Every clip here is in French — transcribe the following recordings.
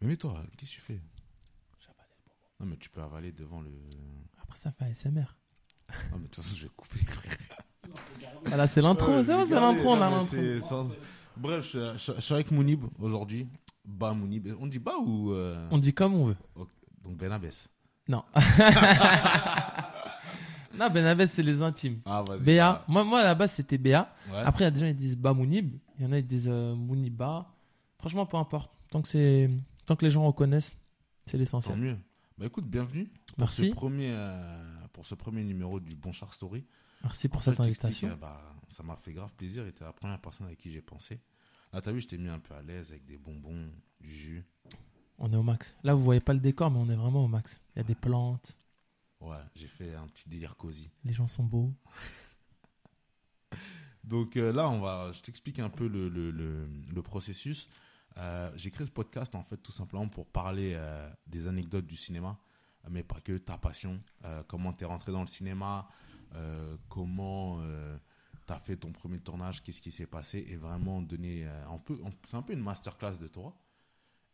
Mais mets-toi, qu'est-ce que tu fais? Non, mais tu peux avaler devant le. Après, ça fait ASMR. Non, mais de toute façon, je vais couper. Voilà, c'est l'intro. C'est bon, c'est regardez, l'intro, là, non, mais l'intro. c'est- sans- Bref, je, suis- je- je suis avec Mounib aujourd'hui. Bah, Mounib. On dit bah ou. euh, On dit comme on veut. ok, Donc, Benabès. Non. non, Benabès, c'est les intimes. Ah, vas-y. Béa. Moi, moi, à la base, c'était Béa. Ouais. Après, il y a des gens qui disent Bamounib. Il y en a qui disent euh, Mouniba. Franchement, peu importe. Tant que, c'est... Tant que les gens reconnaissent, c'est Tant l'essentiel. mieux. Bah, écoute, bienvenue. Pour Merci. ce, premier, euh, pour ce premier numéro du Bon Char Story. Merci pour En cette invitation. euh, bah, ça m'a fait grave plaisir et t'es la première personne avec qui j'ai pensé. Là, t'as vu, je t'ai mis un peu à l'aise avec des bonbons, du jus. On est au max. Là, vous voyez pas le décor, mais on est vraiment au max. Il y a des plantes. Ouais, j'ai fait un petit délire cosy. Les gens sont beaux. Donc euh, là, on va, je t'explique un peu le, le, le, le processus. Euh, j'ai créé ce podcast en fait tout simplement pour parler euh, des anecdotes du cinéma, mais pas que ta passion, euh, comment t'es rentré dans le cinéma, euh, comment euh, t'as fait ton premier tournage, qu'est-ce qui s'est passé, et vraiment donner, euh, un peu, c'est un peu une masterclass de toi,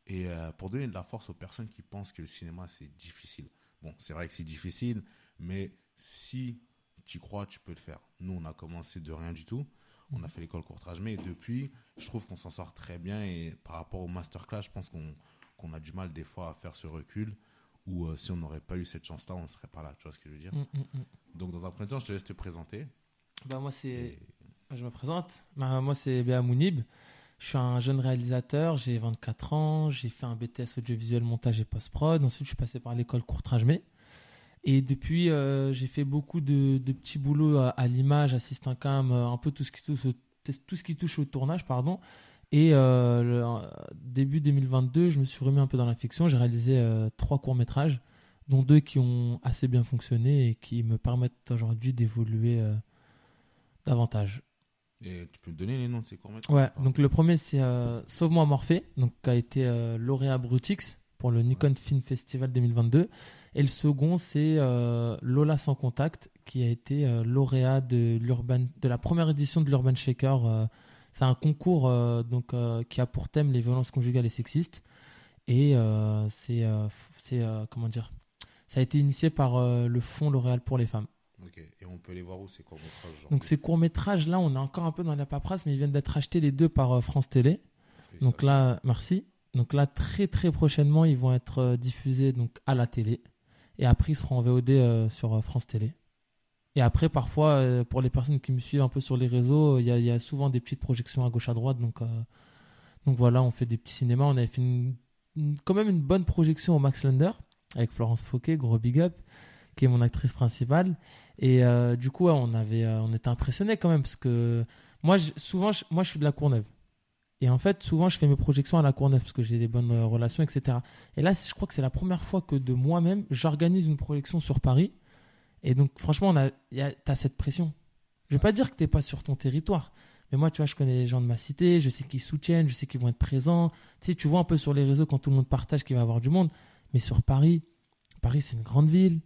et euh, pour donner de la force aux personnes qui pensent que le cinéma c'est difficile. Bon, c'est vrai que c'est difficile, mais si tu crois, tu peux le faire. Nous, on a commencé de rien du tout. On a fait l'école courtrage, mais depuis, je trouve qu'on s'en sort très bien. Et par rapport au masterclass, je pense qu'on qu'on a du mal des fois à faire ce recul. Ou euh, si on n'aurait pas eu cette chance-là, on ne serait pas là. Tu vois ce que je veux dire? Mm, mm, mm. Donc, dans un premier temps, je te laisse te présenter. Bah, moi, c'est. Et- Je me présente. Bah, moi, c'est Béa Mounib. Je suis un jeune réalisateur. J'ai 24 ans. J'ai fait un BTS audiovisuel montage et post-prod. Ensuite, je suis passé par l'école courtrage mais Et depuis, euh, j'ai fait beaucoup de, de petits boulots à, à l'image, assistant cam, euh, un peu tout ce qui touche au, tout ce qui touche au tournage, pardon. Et euh, le, début 2022, je me suis remis un peu dans la fiction. J'ai réalisé euh, trois courts métrages, dont deux qui ont assez bien fonctionné et qui me permettent aujourd'hui d'évoluer euh, davantage. Et tu peux me donner les noms de ces courts Ouais, donc le premier c'est Sauve-moi Morphée, donc qui a été lauréat Brutix pour le Nikon Film Festival 2022. Et le second c'est euh, Lola sans contact, qui a été euh, lauréat de l'urban de la première édition de l'Urban Shaker. euh, c'est un concours donc qui a pour thème les violences conjugales et sexistes. Et c'est c'est comment dire, ça a été initié par le Fonds L'Oréal pour les femmes. Ok. Et on peut les voir où ces courts métrages genre Donc ces courts métrages là, on est encore un peu dans la paperasse, mais ils viennent d'être achetés les deux par France Télé. Donc là, merci. Donc là, très très prochainement, ils vont être euh, diffusés donc à la télé. Et après, ils seront en VOD euh, sur euh, France Télé. Et après, parfois, pour les personnes qui me suivent un peu sur les réseaux, il y, y a souvent des petites projections à gauche à droite. Donc, donc voilà, on fait des petits cinémas. On avait fait quand même une bonne projection au Max Lander avec Florence Fauquet, gros big up, qui est mon actrice principale. Et du coup, on, avait, on était impressionnés quand même parce que moi, souvent, moi, je suis de la Courneuve. Et en fait, souvent, je fais mes projections à la Courneuve parce que j'ai des bonnes euh, relations, etc. Et là, je crois que c'est la première fois que de moi-même, j'organise une projection sur Paris. Et donc, franchement, on a, il y a- t'as cette pression. Je vais pas dire que t'es pas sur ton territoire. Mais moi, tu vois, je connais les gens de ma cité, je sais qu'ils soutiennent, je sais qu'ils vont être présents. Tu sais, tu vois un peu sur les réseaux quand tout le monde partage qu'il va y avoir du monde. Mais sur Paris, Paris, c'est une grande ville.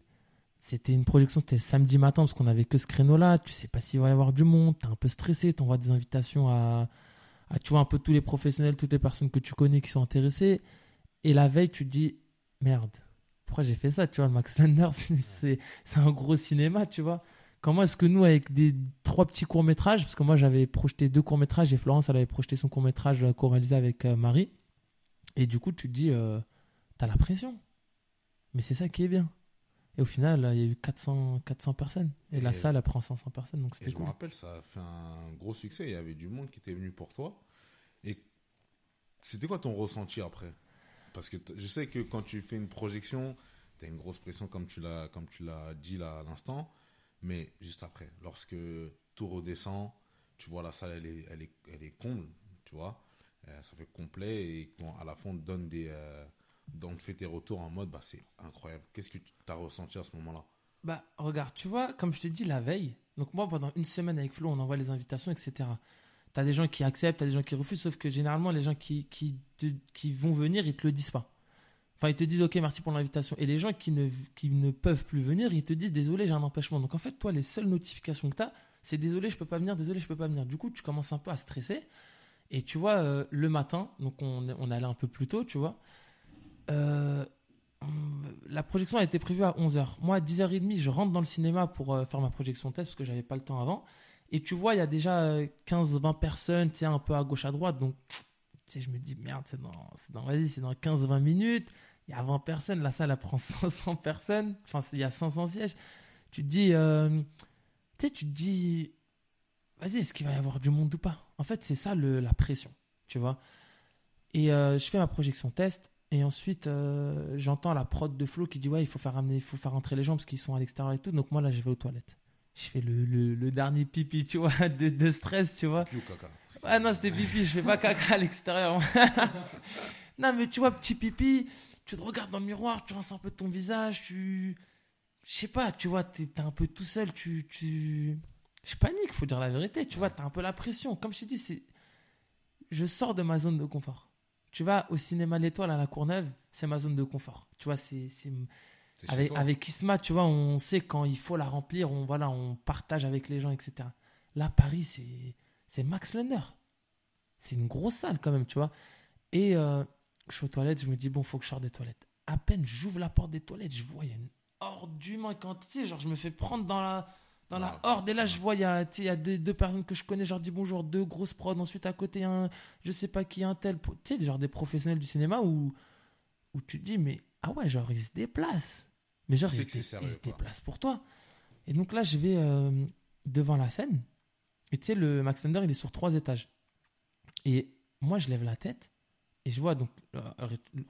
C'était une projection, c'était samedi matin parce qu'on avait que ce créneau-là. Tu sais pas s'il va y avoir du monde. T'es un peu stressé. T'envoies des invitations à, à, tu vois, un peu tous les professionnels, toutes les personnes que tu connais qui sont intéressées. Et la veille, tu te dis, merde, pourquoi j'ai fait ça Tu vois, le Max Lander, c'est un gros cinéma, tu vois. Comment est-ce que nous, avec des trois petits courts-métrages, parce que moi j'avais projeté deux courts-métrages et Florence, elle avait projeté son court-métrage euh, co-réalisé avec euh, Marie. Et du coup, tu te dis, euh, t'as la pression. Mais c'est ça qui est bien. Et au final, il y a eu 400, 400 personnes. Et, la Et- salle, elle prend 500 personnes, donc Et c'était je me cool. rappelle, ça a fait un gros succès. Il y avait du monde qui était venu pour toi. Et c'était quoi ton ressenti après? Parce que je sais que quand tu fais une projection, tu as une grosse pression, comme tu l'as comme tu l'as dit là à l'instant. Mais juste après, lorsque tout redescend, tu vois la salle, elle est, elle est, elle est comble, tu vois. Euh, ça fait complet et quand à la fin on te donne des. Euh, on te fait tes retours en mode, bah, c'est incroyable. Qu'est-ce que tu as ressenti à ce moment-là? Bah, regarde, tu vois, comme je t'ai dit la veille, donc moi, pendant une semaine avec Flo, on envoie les invitations, etc. T'as des gens qui acceptent, t'as des gens qui refusent, sauf que généralement, les gens qui, qui, te- qui vont venir, ils te le disent pas. Enfin, ils te disent, OK, merci pour l'invitation. Et les gens qui ne, qui ne peuvent plus venir, ils te disent, désolé, j'ai un empêchement. Donc, en fait, toi, les seules notifications que t'as, c'est désolé, je peux pas venir, désolé, je peux pas venir. Du coup, tu commences un peu à stresser. Et tu vois, euh, le matin, donc on, on allait un peu plus tôt, tu vois. Euh, la projection a été prévue à 11h. Moi, à 10h30, je rentre dans le cinéma pour euh, faire ma projection test parce que j'avais pas le temps avant. Et tu vois, il y a déjà 15-20 personnes, tu sais, un peu à gauche, à droite. Donc, tu sais, je me dis, merde, c'est dans, dans, vas-y, c'est dans 15-20 minutes. Il y a 20 personnes, la salle, prend 500 personnes. Enfin, il y a 500 sièges. Tu te dis, euh, tu sais, tu te dis, vas-y, est-ce qu'il va y avoir du monde ou pas? En fait, c'est ça le, la pression, tu vois. Et euh, je fais ma projection test. Et ensuite, euh, j'entends la prod de Flo qui dit Ouais, il faut faire, ramener, faut faire rentrer les gens parce qu'ils sont à l'extérieur et tout. Donc, moi, là, je vais aux toilettes. Je fais le, le, le dernier pipi, tu vois, de, de stress, tu vois. Pipi ou caca Ah non, c'était pipi, je fais pas caca à l'extérieur. non, mais tu vois, petit pipi, tu te regardes dans le miroir, tu rinces un peu ton visage, tu. Je sais pas, tu vois, t'es es un peu tout seul, tu. tu... Je panique, faut dire la vérité, tu vois, t'as un peu la pression. Comme je t'ai dit, c'est. Je sors de ma zone de confort. Tu vas au cinéma L'Étoile à la Courneuve, c'est ma zone de confort. Tu vois, c'est. Avec, avec Isma, tu vois, on sait quand il faut la remplir, on, voilà, on partage avec les gens, etc. Là, Paris, c'est, Max Lunder. C'est une grosse salle quand même, tu vois. Et euh, je suis aux toilettes, je me dis, bon, faut que je sorte des toilettes. À peine j'ouvre la porte des toilettes, je vois, il y a une d'humains. Quand, tu sais, genre, je me fais prendre dans la, dans la horde. Et là, je vois, il y a, y a deux, deux personnes que je connais, je leur dis bonjour, deux grosses prods. Ensuite, à côté, un, je sais pas qui, un tel. Tu sais, genre des professionnels du cinéma où, où tu te dis, mais ah ouais, genre, ils se déplacent. Mais genre, ils, se- sérieux, ils se quoi. déplacent pour toi. Et donc là, je vais euh, devant la scène. Et tu sais, le Max Thunder, il est sur trois étages. Et moi, je lève la tête et je vois donc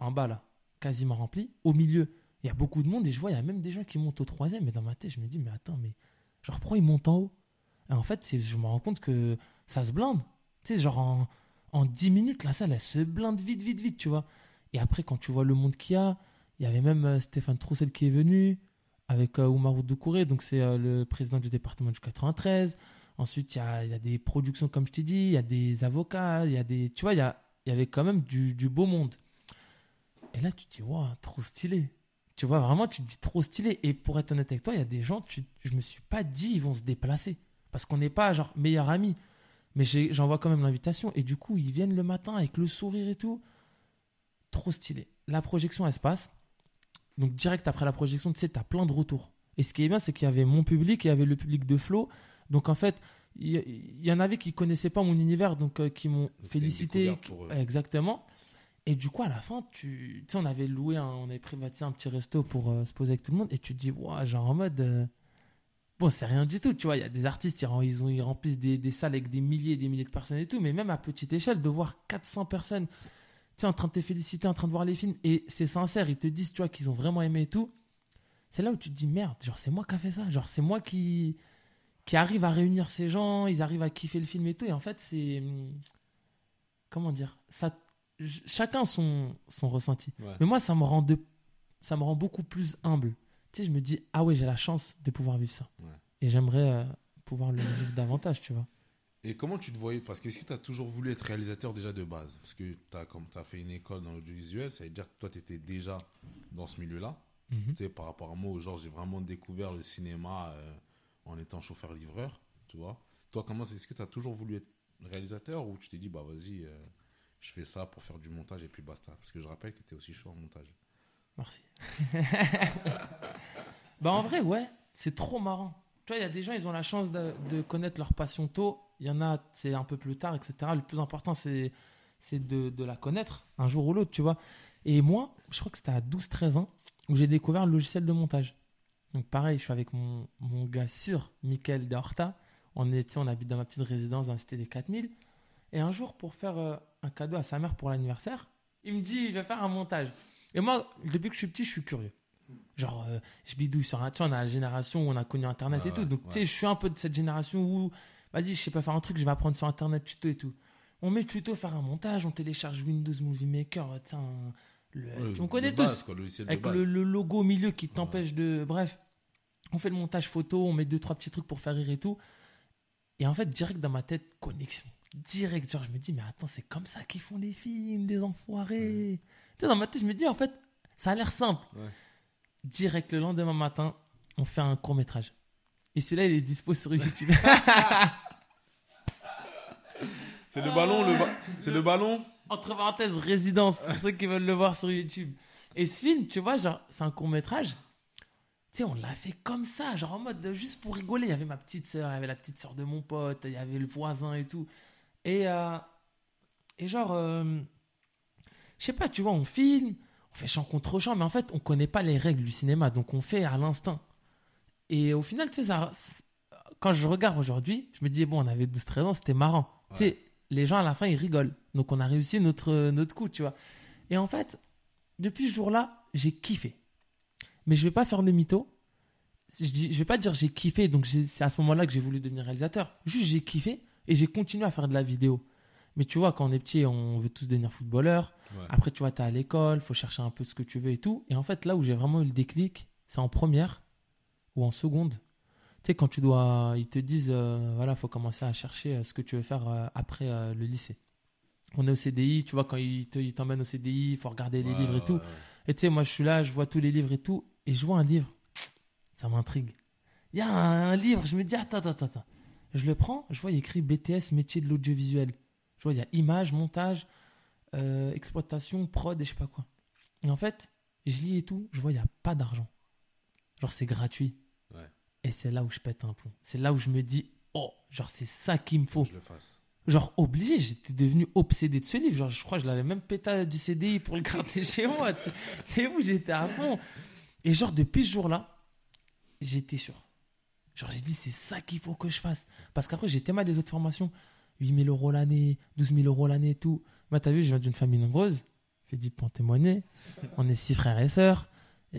en bas là, quasiment rempli. Au milieu, il y a beaucoup de monde et je vois, il y a même des gens qui montent au troisième. Mais dans ma tête, je me dis, mais attends, mais genre, pourquoi ils montent en haut Et en fait, je me rends compte que ça se blinde. Tu sais, genre en, en 10 minutes, la salle, elle se blinde vite, vite, vite, tu vois. Et après, quand tu vois le monde qu'il y a, il y avait même euh, Stéphane Troussel qui est venu avec euh, Oumarou Doucouré, donc c'est euh, le président du département du 93. Ensuite, il y a, des productions, comme je t'ai dit, il y a des avocats, il y a des. Tu vois, il y, a, il y avait quand même du, du beau monde. Et là, tu te dis, waouh, trop stylé. Tu vois, vraiment, tu te dis trop stylé. Et pour être honnête avec toi, il y a des gens, tu, je me suis pas dit, ils vont se déplacer. Parce qu'on n'est pas, genre, meilleurs amis. Mais j'envoie quand même l'invitation. Et du coup, ils viennent le matin avec le sourire et tout. Trop stylé. La projection, elle se passe. Donc, direct après la projection, tu sais, tu as plein de retours. Et ce qui est bien, c'est qu'il y avait mon public et il y avait le public de Flo. Donc, en fait, il y, en avait qui connaissaient pas mon univers, donc euh, qui m'ont félicité. Exactement. Et du coup, à la fin, tu sais, on avait loué, un- on avait privatisé un petit resto pour euh, se poser avec tout le monde. Et tu te dis, genre en mode. euh, Bon, c'est rien du tout, tu vois. Il y a des artistes, ils, ont, ils remplissent des, des salles avec des milliers et des milliers de personnes et tout. Mais même à petite échelle, de voir 400 personnes, tu sais, en train de te féliciter, en train de voir les films, et c'est sincère, ils te disent, tu vois, qu'ils ont vraiment aimé et tout. C'est là où tu te dis, merde, genre, c'est moi qui a fait ça. Genre, c'est moi qui, qui arrive à réunir ces gens, ils arrivent à kiffer le film et tout. Et en fait, c'est. hum, Comment dire ça, Chacun son, son ressenti. Ouais. Mais moi, ça me rend de, ça me rend beaucoup plus humble. Tu sais, je me dis ah ouais, j'ai la chance de pouvoir vivre ça. Ouais. Et j'aimerais euh, pouvoir le vivre davantage, tu vois. Et comment tu te voyais? Parce que est-ce que tu as toujours voulu être réalisateur déjà de base? Parce que as, comme tu as fait une école dans l'audiovisuel, ça veut dire que toi, tu étais déjà dans ce milieu-là. Mhm. Tu sais, par rapport à moi, genre, j'ai vraiment découvert le cinéma euh, en étant chauffeur-livreur, tu vois. Toi, comment Est-ce que tu as toujours voulu être réalisateur ou tu t'es dit, bah vas-y, euh, je fais ça pour faire du montage et puis basta Parce que je rappelle que tu es aussi chaud en montage. Merci. bah en vrai, ouais, c'est trop marrant. Tu vois, il y a des gens, ils ont la chance de, connaître leur passion tôt. Il y en a, c'est un peu plus tard, etc. Le plus important, c'est c'est de, la connaître un jour ou l'autre, tu vois. Et moi, je crois que c'était à 12-13 ans où j'ai découvert le logiciel de montage. Donc pareil, je suis avec mon, mon gars sûr, Michael De Horta. On, est, on habite dans ma petite résidence dans la cité des 4000. Et un jour, pour faire euh, un cadeau à sa mère pour l'anniversaire, il me dit, il va faire un montage. Et moi, depuis que je suis petit, je suis curieux. Genre, euh, je bidouille sur un. Tu vois, on a la génération où on a connu Internet et tout. ouais, Donc, tu sais, je suis un peu de cette génération où, vas-y, je sais pas faire un truc, je vais apprendre sur Internet, tuto et tout. On met tuto, faire un montage, on télécharge Windows Movie Maker, le- Ouais, on connaît tous. quoi, le Avec le, le logo au milieu qui t'empêche de. Bref, on fait le montage photo, on met deux, trois petits trucs pour faire rire et tout. Et en fait, direct dans ma tête, connexion. Direct, genre, je me dis, mais attends, c'est comme ça qu'ils font les films, des enfoirés. Tu sais, dans ma tête, je me dis, en fait, ça a l'air simple. Ouais. Direct, le lendemain matin, on fait un court métrage. Et celui-là, il est dispo sur YouTube. C'est le ballon, le ba- c'est le ballon Entre parenthèses, résidence, pour ceux qui veulent le voir sur YouTube. Et ce film, tu vois, genre, c'est un court métrage. Tu sais, on l'a fait comme ça, genre en mode de- juste pour rigoler. Il y avait ma petite sœur, il y avait la petite sœur de mon pote, il y avait le voisin et tout. Et, euh, et genre, euh, je sais pas, tu vois, on filme, on fait champ contre champ, mais en fait, on connaît pas les règles du cinéma, donc on fait à l'instinct. Et au final, tu sais, ça, quand je regarde aujourd'hui, je me dis, bon, on avait 12-13 ans, c'était marrant. Tu sais, les gens à la fin, ils rigolent. Donc on a réussi notre, notre coup, tu vois. Et en fait, depuis ce jour-là, j'ai kiffé. Mais je vais pas faire le mytho. Je, dis, je vais pas dire j'ai kiffé, donc c'est à ce moment-là que j'ai voulu devenir réalisateur. Juste j'ai kiffé et j'ai continué à faire de la vidéo. Mais tu vois, quand on est petit, on veut tous devenir footballeur. Ouais. Après, tu vois, tu es à l'école, faut chercher un peu ce que tu veux et tout. Et en fait, là où j'ai vraiment eu le déclic, c'est en première ou en seconde. Tu sais, quand tu dois. Ils te disent, euh, voilà, faut commencer à chercher euh, ce que tu veux faire euh, après euh, le lycée. On est au CDI, tu vois, quand ils te- ils t'emmènent au CDI, il faut regarder les Ouais, livres et ouais, tout. Et tu sais, moi, je suis là, je vois tous les livres et tout, et je vois un livre. Ça m'intrigue. Il y a un, un livre, je me dis, attends, attends, attends. Je le prends, je vois, il écrit BTS, métier de l'audiovisuel. Je vois, il y a image, montage, euh, exploitation, prod et je sais pas quoi. Et en fait, je lis et tout, je vois, il n'y a pas d'argent. Genre, c'est gratuit. Ouais. Et c'est là où je pète un plomb. C'est là où je me dis, oh, genre, c'est ça qu'il me faut Je le fasse. genre obligé, j'étais devenu obsédé de ce livre. Genre, je crois que je l'avais même pété du CDI pour le garder chez moi. C'est où j'étais à fond. Et genre, depuis ce jour-là, j'étais sûr. Genre, j'ai dit, c'est ça qu'il faut que je fasse. Parce qu'après, j'étais mal des autres formations. 8000 euros l'année, 12 000 euros l'année et tout. Moi, t'as vu, je viens d'une famille nombreuse. Dit pour en témoigner. On est six frères et sœurs. Et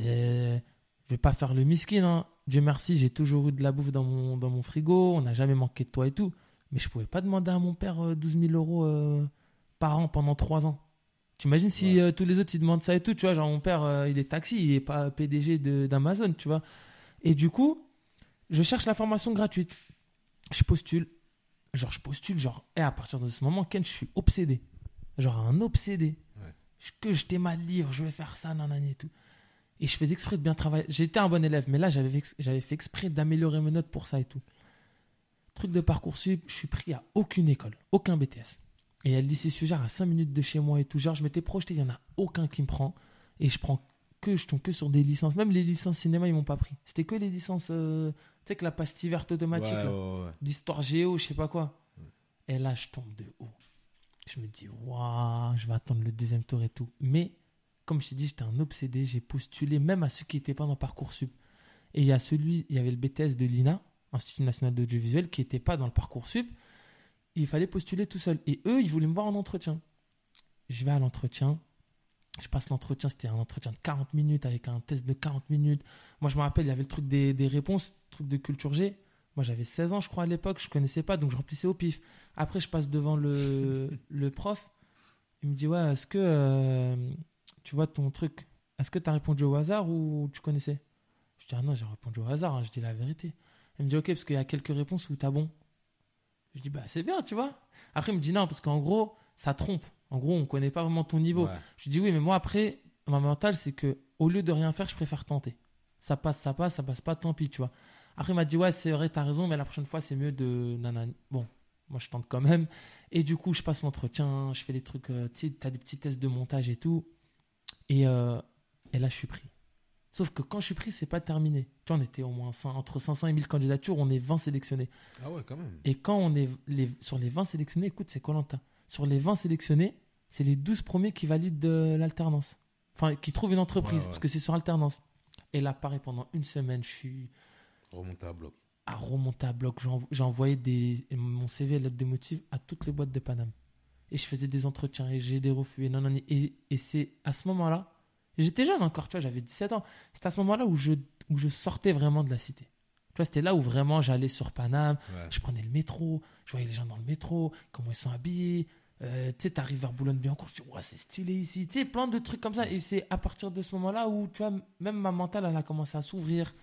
je vais pas faire le miskin. hein. Dieu merci, j'ai toujours eu de la bouffe dans mon, dans mon frigo. On n'a jamais manqué de toi et tout. Mais je pouvais pas demander à mon père euh, 12 000 euros euh, par an pendant 3 ans. Tu imagines si Ouais. euh, tous les autres ils demandent ça et tout, tu vois, genre mon père euh, il est taxi, il est pas PDG d'Amazon, tu vois. Et du coup, je cherche la formation gratuite. Je postule. Genre je postule, genre, et à partir de ce moment, Ken, je suis obsédé. Genre un obsédé. Ouais. Que je t'ai mal livre, je vais faire ça, nanani et tout. Et je faisais exprès de bien travailler. J'étais un bon élève, mais là j'avais fait- exprès d'améliorer mes notes pour ça et tout truc de Parcoursup, je suis pris à aucune école, aucun BTS. Et il y a le lycée Sugère à 5 minutes de chez moi et tout. Genre, je m'étais projeté, il n'y en a aucun qui me prend. Et je prends que, je tombe que sur des licences. Même les licences cinéma, ils m'ont pas pris. C'était que les licences, euh, sais, que la pastille verte automatique, Ouais, là, ouais, ouais. d'histoire géo, je sais pas quoi. Et là, je tombe de haut. Je me dis, waouh, je vais attendre le deuxième tour et tout. Mais, comme je t'ai dit, j'étais un obsédé. J'ai postulé même à ceux qui n'étaient pas dans Parcoursup. Et il y a celui, il y avait le BTS de l'INA, Institut National d'Audiovisuel, qui n'était pas dans le Parcoursup. Il fallait postuler tout seul. Et eux, ils voulaient me voir en entretien. Je vais à l'entretien. Je passe l'entretien, c'était un entretien de 40 minutes avec un test de 40 minutes. Moi, je me rappelle, il y avait le truc des, des réponses, truc de culture G. Moi, j'avais 16 ans, je crois, à l'époque. Je connaissais pas, donc je remplissais au pif. Après, je passe devant le, le prof. Il me dit, ouais, est-ce que euh, tu vois ton truc Est-ce que tu as répondu au hasard ou tu connaissais? Je dis, ah non, j'ai répondu au hasard, hein, je dis la vérité. Il me dit, ok, parce qu'il y a quelques réponses où t'as bon. Je dis, bah, c'est bien, tu vois. Après, il me dit, non, parce qu'en gros, ça trompe. En gros, on connaît pas vraiment ton niveau. Ouais. Je dis oui, mais moi après, ma mentale, c'est que au lieu de rien faire, je préfère tenter. Ça passe, ça passe, ça passe pas, tant pis, tu vois. Après, il m'a dit ouais, c'est vrai, t'as raison, mais la prochaine fois, c'est mieux de nanani. Bon, moi, je tente quand même. Et du coup, je passe l'entretien, je fais des trucs, euh, tu sais, t'as des petits tests de montage et tout. Et, euh, et là, je suis pris. Sauf que quand je suis pris, c'est pas terminé. Tu vois, on était au moins 100 entre 500 et 1000 candidatures, on est 20 sélectionnés. Ah ouais, quand même. Et quand on est les, sur les 20 sélectionnés, écoute, c'est Colanta. Sur les 20 sélectionnés, c'est les 12 premiers qui valident de l'alternance. Enfin, qui trouvent une entreprise, Ouais, ouais. parce que c'est sur alternance. Et là, pareil, pendant une semaine, je suis Remonter à bloc. à remonter à bloc. J'ai env- J'ai envoyé des, mon CV, lettre de motif, à toutes les boîtes de Paname. Et je faisais des entretiens, et j'ai des refus, et non, non, et, et c'est à ce moment-là, j'étais jeune encore, tu vois, j'avais 17 ans. C'est à ce moment-là où je, où je sortais vraiment de la cité. Tu vois, c'était là où vraiment j'allais sur Paname, Ouais. je prenais le métro, je voyais les gens dans le métro, comment ils sont habillés. Euh, tu sais, t'arrives vers Boulogne-Billancourt, tu dis, ouais, c'est stylé ici. Tu sais, plein de trucs comme ça. Et c'est à partir de ce moment-là où, tu vois, même ma mentale, elle a commencé à s'ouvrir.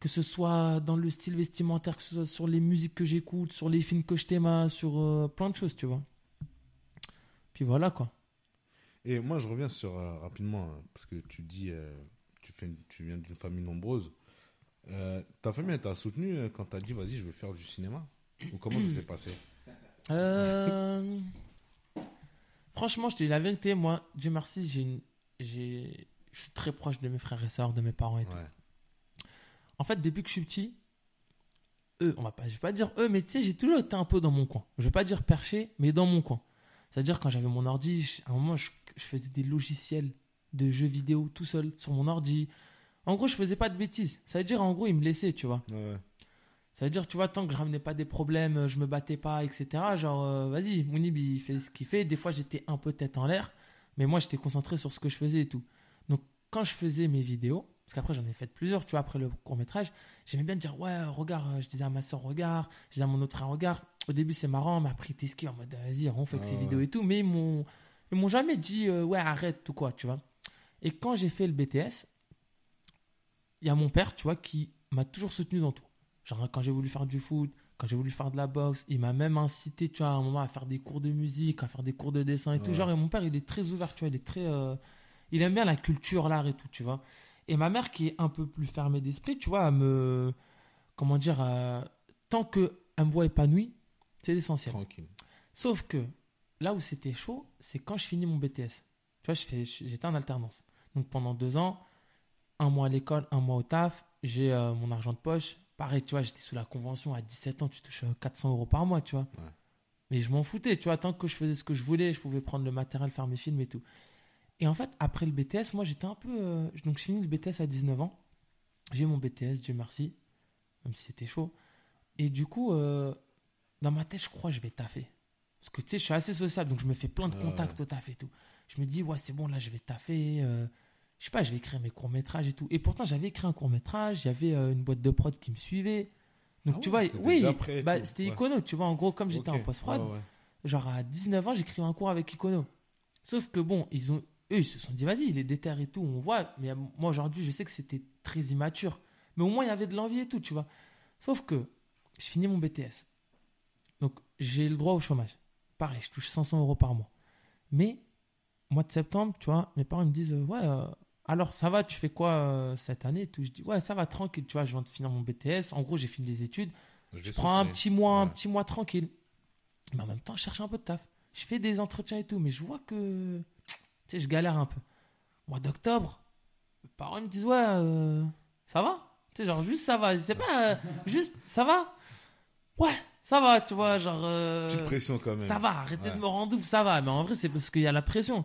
Que ce soit dans le style vestimentaire, que ce soit sur les musiques que j'écoute, sur les films que je t'aime, sur euh, plein de choses, tu vois. Puis voilà, quoi. Et moi, je reviens sur euh, rapidement, hein, parce que tu dis, tu, fais tu viens d'une famille nombreuse. Euh, ta famille, elle t'a soutenu euh, quand t'as dit, vas-y, je vais faire du cinéma Ou comment ça s'est passé Euh, Franchement, je te dis la vérité, moi, Dieu merci, j'ai une... j'ai, je suis très proche de mes frères et sœurs, de mes parents et tout. En fait, depuis que je suis petit, eux, on va pas, je vais pas dire eux, mais tu sais, j'ai toujours été un peu dans mon coin. Je vais pas dire perché, mais dans mon coin. C'est-à-dire quand j'avais mon ordi, à un moment, je, je faisais des logiciels de jeux vidéo tout seul sur mon ordi. En gros, je faisais pas de bêtises. Ça veut dire, en gros, ils me laissaient, tu vois. Ouais. Ça veut dire, tu vois, tant que je ramenais pas des problèmes, je me battais pas, etc. Genre, euh, vas-y, Mounib, il fait ce qu'il fait. Des fois, j'étais un peu tête en l'air, mais moi, j'étais concentré sur ce que je faisais et tout. Donc, quand je faisais mes vidéos, parce qu'après, j'en ai fait plusieurs, tu vois, après le court-métrage, j'aimais bien dire, ouais, regarde, euh, je disais à ma soeur, regarde, je disais à mon autre frère, regarde. Au début, c'est marrant, mais après, ils t'esquivent en mode, vas-y, on fait que Ah ces ouais. vidéos et tout. Mais ils m'ont, ils m'ont jamais dit, euh, ouais, arrête, ou quoi, tu vois. Et quand j'ai fait le BTS, il y a mon père, tu vois, qui m'a toujours soutenu dans tout. Genre, quand j'ai voulu faire du foot, quand j'ai voulu faire de la boxe, il m'a même incité, tu vois, à un moment à faire des cours de musique, à faire des cours de dessin et tout. Genre, et mon père, il est très ouvert, tu vois, il est très. euh, il aime bien la culture, l'art et tout, tu vois. Et ma mère, qui est un peu plus fermée d'esprit, tu vois, elle me. Comment dire euh, Tant qu'elle me voit épanoui, c'est l'essentiel. Tranquille. Sauf que là où c'était chaud, c'est quand je finis mon BTS. Tu vois, j'étais en alternance. Donc pendant deux ans, un mois à l'école, un mois au taf, j'ai euh, mon argent de poche. Pareil, tu vois, j'étais sous la convention à 17 ans, tu touches euh, 400 euros par mois, tu vois. Ouais. Mais je m'en foutais, tu vois, tant que je faisais ce que je voulais, je pouvais prendre le matériel, faire mes films et tout. Et en fait, après le BTS, moi j'étais un peu. euh, donc je finis le BTS à 19 ans. J'ai mon BTS, Dieu merci, même si c'était chaud. Et du coup, euh, dans ma tête, je crois que je vais taffer. Parce que tu sais, je suis assez sociable, donc je me fais plein de contacts au taf et tout. Je me dis, ouais, c'est bon, là, je vais taffer. Euh, je sais pas, je vais écrire mes courts-métrages et tout. Et pourtant, j'avais écrit un court-métrage, il y avait euh, une boîte de prod qui me suivait. Donc, Ah tu ouais, vois, oui, bah, c'était ouais. Icono, tu vois. En gros, comme j'étais Ok. en post-prod, ouais. genre à 19 ans, j'écrivais un cours avec Icono. Sauf que bon, ils ont, eux, ils se sont dit, vas-y, il est déter et tout, on voit. Mais moi, aujourd'hui, je sais que c'était très immature. Mais au moins, il y avait de l'envie et tout, tu vois. Sauf que je finis mon BTS. Donc, j'ai le droit au chômage. Pareil, je touche 500 euros par mois. Mais, mois de septembre, tu vois, mes parents me disent, euh, ouais, euh, alors ça va, tu fais quoi euh, cette année? Tout Je dis, ouais, ça va, tranquille, tu vois, je viens de finir mon BTS. En gros, j'ai fini les études. Je Je prends un petit mois, un petit mois tranquille. Mais en même temps, je cherche un peu de taf. Je fais des entretiens et tout, mais je vois que tu sais, je galère un peu. Mois d'octobre, mes parents me disent ouais, euh, ça va? Tu sais, genre juste ça va. C'est pas euh, juste ça va? Ouais, ça va, tu vois, genre. Petite pression quand même. ça va, arrêtez Ouais. de me rendre ouf, ça va. Mais en vrai, c'est parce qu'il y a la pression.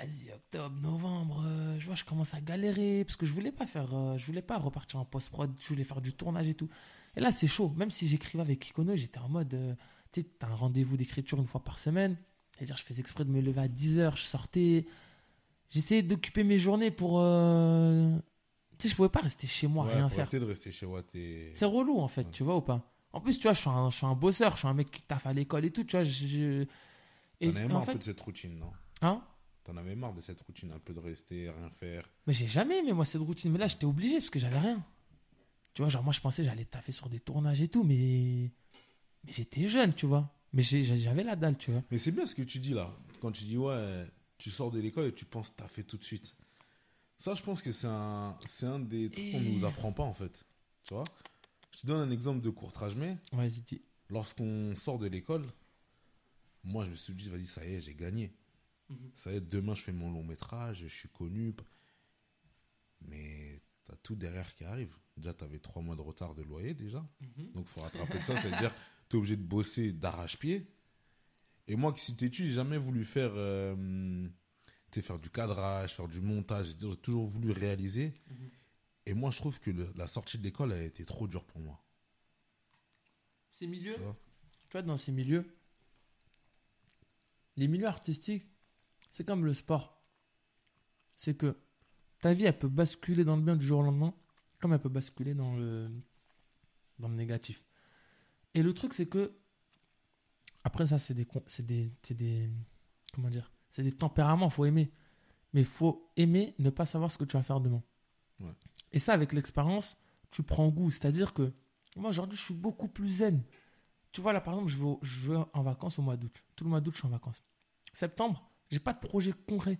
Vas-y, octobre, novembre, euh, je vois, je commence à galérer parce que je voulais pas faire, euh, je voulais pas repartir en post-prod, je voulais faire du tournage et tout. Et là, c'est chaud. Même si j'écrivais avec Icono, j'étais en mode, euh, tu sais, t'as un rendez-vous d'écriture une fois par semaine. C'est-à-dire, je faisais exprès de me lever à 10h, je sortais. J'essayais d'occuper mes journées pour. Tu sais, je pouvais pas rester chez moi, Ouais, rien pour faire. de rester chez moi, t'es. C'est relou en fait, Ouais. tu vois ou pas? En plus, tu vois, je suis un, je suis un bosseur, je suis un mec qui taffe à l'école et tout, tu vois. Je, je- Et avais en marre un fait, peu de cette routine, non? Hein? T'en avais marre de cette routine, un peu de rester, rien faire. Mais j'ai jamais aimé moi cette routine. Mais là, j'étais obligé parce que j'avais rien. Tu vois, genre moi, je pensais j'allais taffer sur des tournages et tout, mais, mais j'étais jeune, tu vois. Mais j'avais la dalle, tu vois. Mais c'est bien ce que tu dis là. Quand tu dis, ouais, tu sors de l'école et tu penses fait tout de suite. Ça, je pense que c'est un, c'est un des trucs qu'on Et- nous apprend pas en fait. Tu vois? Je te donne un exemple de courtrage mais Vas-y, dis. Lorsqu'on sort de l'école, moi je me suis dit, vas-y, ça y est, j'ai gagné. Mhm. Ça y est, demain je fais mon long métrage, je suis connu. Mais t'as tout derrière qui arrive. Déjà, t'avais trois mois de retard de loyer déjà. Donc, faut rattraper ça. C'est-à-dire, tu es obligé de bosser d'arrache-pied. Et moi, qui suis têtu, j'ai jamais voulu faire, euh, tu faire du cadrage, faire du montage. J'ai toujours voulu réaliser. Mhm. Et moi, je trouve que le- la sortie de l'école a été trop dure pour moi. Ces milieux, Tu vois? Tu vois, dans ces milieux, les milieux artistiques, c'est comme le sport. C'est que ta vie, elle peut basculer dans le bien du jour au lendemain, comme elle peut basculer dans le, dans le négatif. Et le truc, c'est que, après ça, c'est des, des, c'est des, comment dire, c'est des tempéraments, faut aimer. Mais faut aimer ne pas savoir ce que tu vas faire demain. Ouais. Et ça, avec l'expérience, tu prends goût. C'est-à-dire que, moi, aujourd'hui, je suis beaucoup plus zen. Tu vois, là, par exemple, je vais, je vais en vacances au mois d'août. Tout le mois d'août, je suis en vacances. Septembre, j'ai pas de projet concret.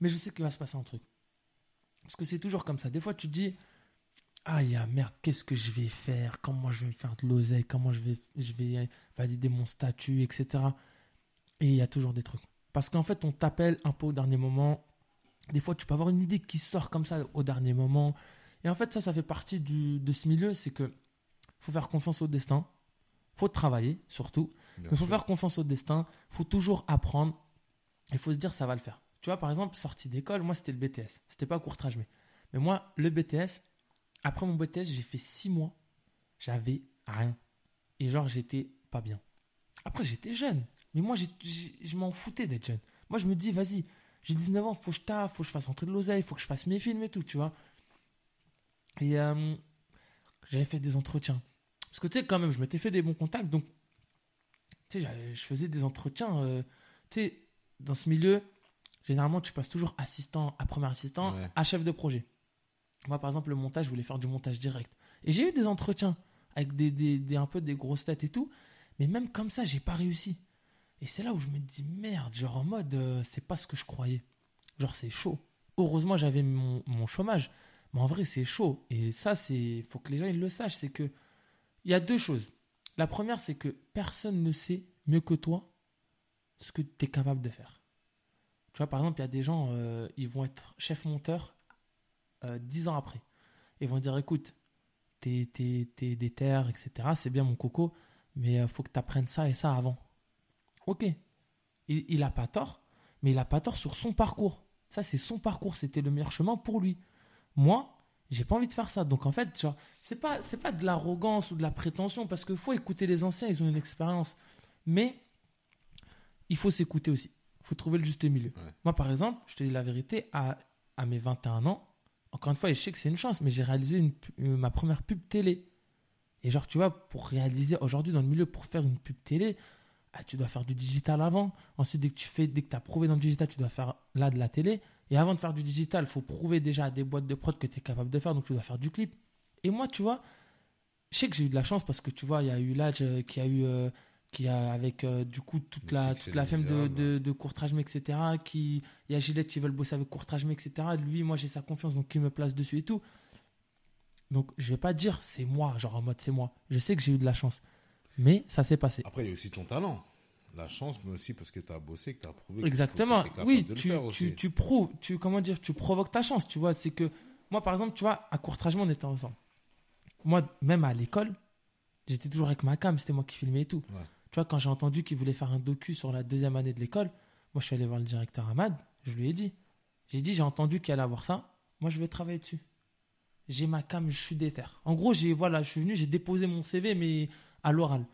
Mais je sais qu'il va se passer un truc. Parce que c'est toujours comme ça. Des fois, tu te dis, ah, ya merde, qu'est-ce que je vais faire? Comment je vais faire de l'oseille? Comment je vais, je vais valider mon statut, etc. Et il y a toujours des trucs. Parce qu'en fait, on t'appelle un peu au dernier moment. Des fois, tu peux avoir une idée qui sort comme ça au dernier moment. Et en fait, ça, ça fait partie du, de ce milieu. C'est que faut faire confiance au destin. faut travailler, surtout. Bien Mais faut sûr. faire confiance au destin. faut toujours apprendre. Il faut se dire, ça va le faire. Tu vois, par exemple, sortie d'école, moi, c'était le BTS. C'était pas courtrage, mais. Mais moi, le BTS, après mon BTS, j'ai fait six mois. J'avais rien. Et genre, j'étais pas bien. Après, j'étais jeune. Mais moi, je m'en foutais d'être jeune. Moi, je me dis, vas-y, j'ai 19 ans, faut que je taffe, faut que je fasse rentrer de l'oseille, faut que je fasse mes films et tout, tu vois. Et euh, j'avais fait des entretiens. Parce que tu sais, quand même, je m'étais fait des bons contacts. Donc, tu sais, je faisais des entretiens. euh, tu sais, dans ce milieu, généralement, tu passes toujours assistant à premier assistant Ouais. à chef de projet. Moi, par exemple, le montage, je voulais faire du montage direct. Et j'ai eu des entretiens avec des, des- des- un peu des grosses têtes et tout. Mais même comme ça, j'ai pas réussi. Et c'est là où je me dis merde, genre en mode, euh, c'est pas ce que je croyais. Genre, c'est chaud. Heureusement, j'avais mon, mon chômage. Mais en vrai, c'est chaud. Et ça, c'est. faut que les gens ils le sachent. C'est que. Il y a deux choses. La première, c'est que personne ne sait mieux que toi ce que tu es capable de faire. Tu vois, par exemple, il y a des gens, euh, ils vont être chef monteur euh, dix ans après. Ils vont dire écoute, t'es, t'es, t'es déter, etc. C'est bien mon coco, mais il faut que tu apprennes ça et ça avant. Ok. Il, il a pas tort, mais il a pas tort sur son parcours. Ça, c'est son parcours. C'était le meilleur chemin pour lui. Moi, j'ai pas envie de faire ça. Donc, en fait, genre, c'est pas, pas de l'arrogance ou de la prétention, parce qu'il faut écouter les anciens, ils ont une expérience. Mais il faut s'écouter aussi. Il faut trouver le juste milieu. Ouais. Moi, par exemple, je te dis la vérité, à, à mes 21 ans, encore une fois, et je sais que c'est une chance, mais j'ai réalisé une euh, ma première pub télé. Et genre, tu vois, pour réaliser aujourd'hui dans le milieu, pour faire une pub télé, ah, tu dois faire du digital avant. Ensuite, dès que tu fais, dès que as prouvé dans le digital, tu dois faire là de la télé. Et avant de faire du digital, il faut prouver déjà à des boîtes de prod que tu es capable de faire, donc tu dois faire du clip. Et moi, tu vois, je sais que j'ai eu de la chance parce que tu vois, il y a eu l'âge euh, qui a eu, euh, qui a avec euh, du coup toute Le la, toute la femme de, de, de Courtrage-Mais, etc. Qui, il y a Gillette qui veulent bosser avec Courtrage-Mais, etc. Lui, moi, j'ai sa confiance, donc il me place dessus et tout. Donc, je vais pas dire c'est moi, genre en mode c'est moi. Je sais que j'ai eu de la chance. Mais ça s'est passé. Après, il y a aussi ton talent. La chance, mais aussi parce que tu as bossé, que tu as prouvé. que Exactement. capable Oui, de le tu, faire tu, aussi. tu prouves, tu, comment dire, tu provoques ta chance, tu vois. C'est que, moi, par exemple, tu vois, à Courtrage-Mais, on était ensemble. Moi, même à l'école, j'étais toujours avec ma cam, c'était moi qui filmais et tout. Ouais. Tu vois, quand j'ai entendu qu'il voulait faire un docu sur la deuxième année de l'école, moi, je suis allé voir le directeur Ahmad, je lui ai dit. J'ai dit, j'ai entendu qu'il allait avoir ça, moi, je vais travailler dessus. J'ai ma cam, je suis déter. En gros, j'ai, voilà, je suis venu, j'ai déposé mon CV, mais à l'oral.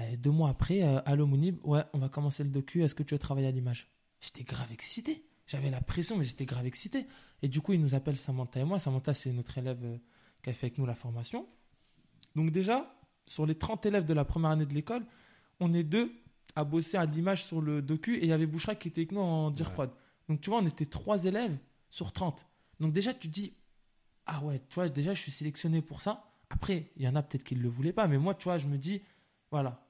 Euh, deux mois après, euh, allô Mounib, ouais, on va commencer le docu, est-ce que tu veux travailler à l'image? J'étais grave excité. J'avais la pression, mais j'étais grave excité. Et du coup, il nous appelle Samantha et moi. Samantha, c'est notre élève euh, qui a fait avec nous la formation. Donc déjà, sur les 30 élèves de la première année de l'école, on est deux à bosser à l'image sur le docu et il y avait Bouchra qui était avec nous en dire Ouais. prod. Donc tu vois, on était trois élèves sur 30. Donc déjà, tu te dis, ah ouais, tu vois, déjà, je suis sélectionné pour ça. Après, il y en a peut-être qui ne le voulaient pas, mais moi, tu vois, je me dis, voilà,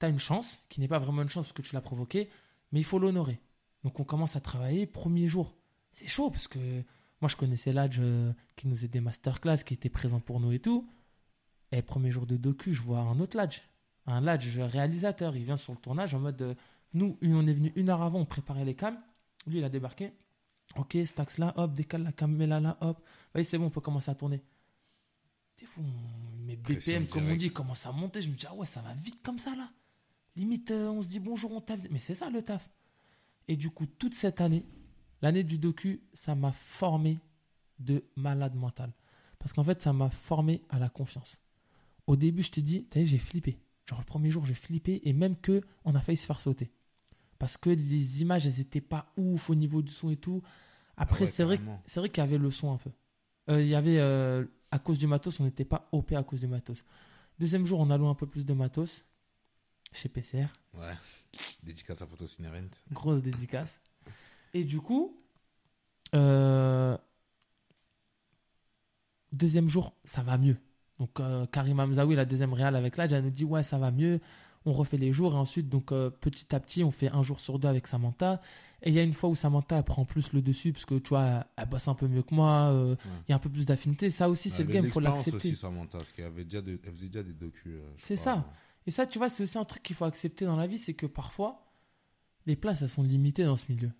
tu as une chance, qui n'est pas vraiment une chance parce que tu l'as provoquée, mais il faut l'honorer. Donc on commence à travailler, premier jour. C'est chaud parce que moi, je connaissais l'âge qui nous aidait masterclass, qui était présent pour nous et tout. Et premier jour de docu, je vois un autre Ladj. Un Ladj réalisateur. Il vient sur le tournage en mode. euh, nous, on est venu une heure avant, on préparait les cams. Lui, il a débarqué. Ok, cet axe-là, hop, décale la caméra là, hop. Oui, c'est bon, on peut commencer à tourner. Fois, on- mes BPM, comme on dit, commencent à monter. Je me dis, ah ouais, ça va vite comme ça là. Limite, euh, on se dit bonjour, on taffe. Mais c'est ça le taf. Et du coup, toute cette année, l'année du docu, ça m'a formé de malade mental. Parce qu'en fait, ça m'a formé à la confiance. Au début, je te dis, t'as vu, j'ai flippé. Genre, le premier jour, j'ai flippé et même que on a failli se faire sauter. Parce que les images, elles étaient pas ouf au niveau du son et tout. Après, Ah ouais, c'est vrai, carrément. c'est vrai qu'il y avait le son un peu. Euh, Il y avait, euh, à cause du matos, on n'était pas OP à cause du matos. Deuxième jour, on a loué un peu plus de matos chez PCR. Ouais. Dédicace à Photo Cinerent. Grosse dédicace. Et du coup, euh, deuxième jour, ça va mieux. Donc euh, Karim Hamzaoui, la deuxième réal avec l'âge, elle nous dit ouais ça va mieux. On refait les jours et ensuite donc euh, petit à petit on fait un jour sur deux avec Samantha. Et il y a une fois où Samantha elle prend plus le dessus parce que tu vois elle, bosse un peu mieux que moi. euh, Il y a un peu plus d'affinité. Ça aussi c'est le game, faut l'accepter. aussi, Samantha, parce qu'elle avait déjà de- elle faisait déjà des docus. C'est ça. Et ça, tu vois, c'est aussi un truc qu'il faut accepter dans la vie, c'est que parfois, les places, elles sont limitées dans ce milieu.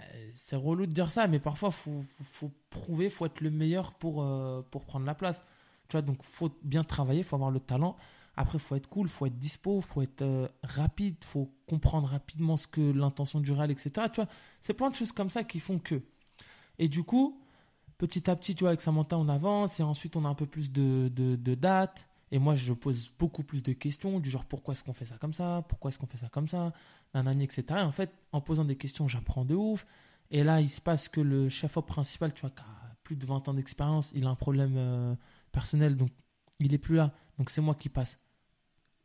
Euh, c'est relou de dire ça, mais parfois, faut, faut, faut prouver, faut être le meilleur pour, euh, pour prendre la place. Tu vois, donc, faut bien travailler, faut avoir le talent. Après, faut être cool, faut être dispo, faut être euh, rapide, faut comprendre rapidement ce que l'intention du réel, etc. Tu vois, c'est plein de choses comme ça qui font que. Et du coup, petit à petit, tu vois, avec Samantha, on avance et ensuite, on a un peu plus de, de dates. Et moi, je pose beaucoup plus de questions, du genre pourquoi est-ce qu'on fait ça comme ça? Pourquoi est-ce qu'on fait ça comme ça? Nanani, etc. Et en fait, en posant des questions, j'apprends de ouf. Et là, il se passe que le chef-op principal, tu vois, qui a plus de 20 ans d'expérience, il a un problème euh, personnel, donc il est plus là. Donc c'est moi qui passe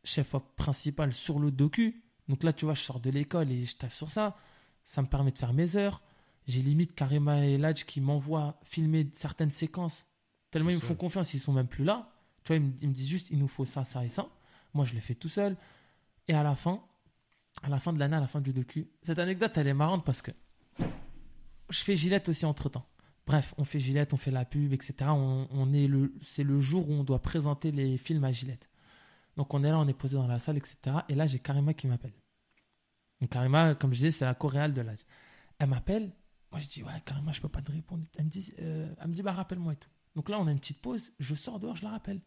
chef-op principal sur le docu. Donc là, tu vois, je sors de l'école et je taffe sur ça. Ça me permet de faire mes heures. J'ai limite Karima et Ladj qui m'envoient filmer certaines séquences. Tellement ils me font confiance, ils sont même plus là. Ils me, disent juste, il nous faut ça, ça et ça. Moi, je l'ai fait tout seul. Et à la fin, à la fin de l'année, à la fin du docu, cette anecdote, elle est marrante parce que je fais Gillette aussi entre temps. Bref, on fait Gillette, on fait la pub, etc. On est le, c'est le jour où on doit présenter les films à Gillette. Donc on est là, on est posé dans la salle, etc. Et là, j'ai Karima qui m'appelle. Donc Karima, comme je disais, c'est la coréale de l'âge. Elle m'appelle. Moi, je dis, ouais, Karima, je peux pas te répondre. Elle me dit, euh, elle me dit bah, rappelle-moi et tout. Donc là, on a une petite pause. Je sors dehors, je la rappelle.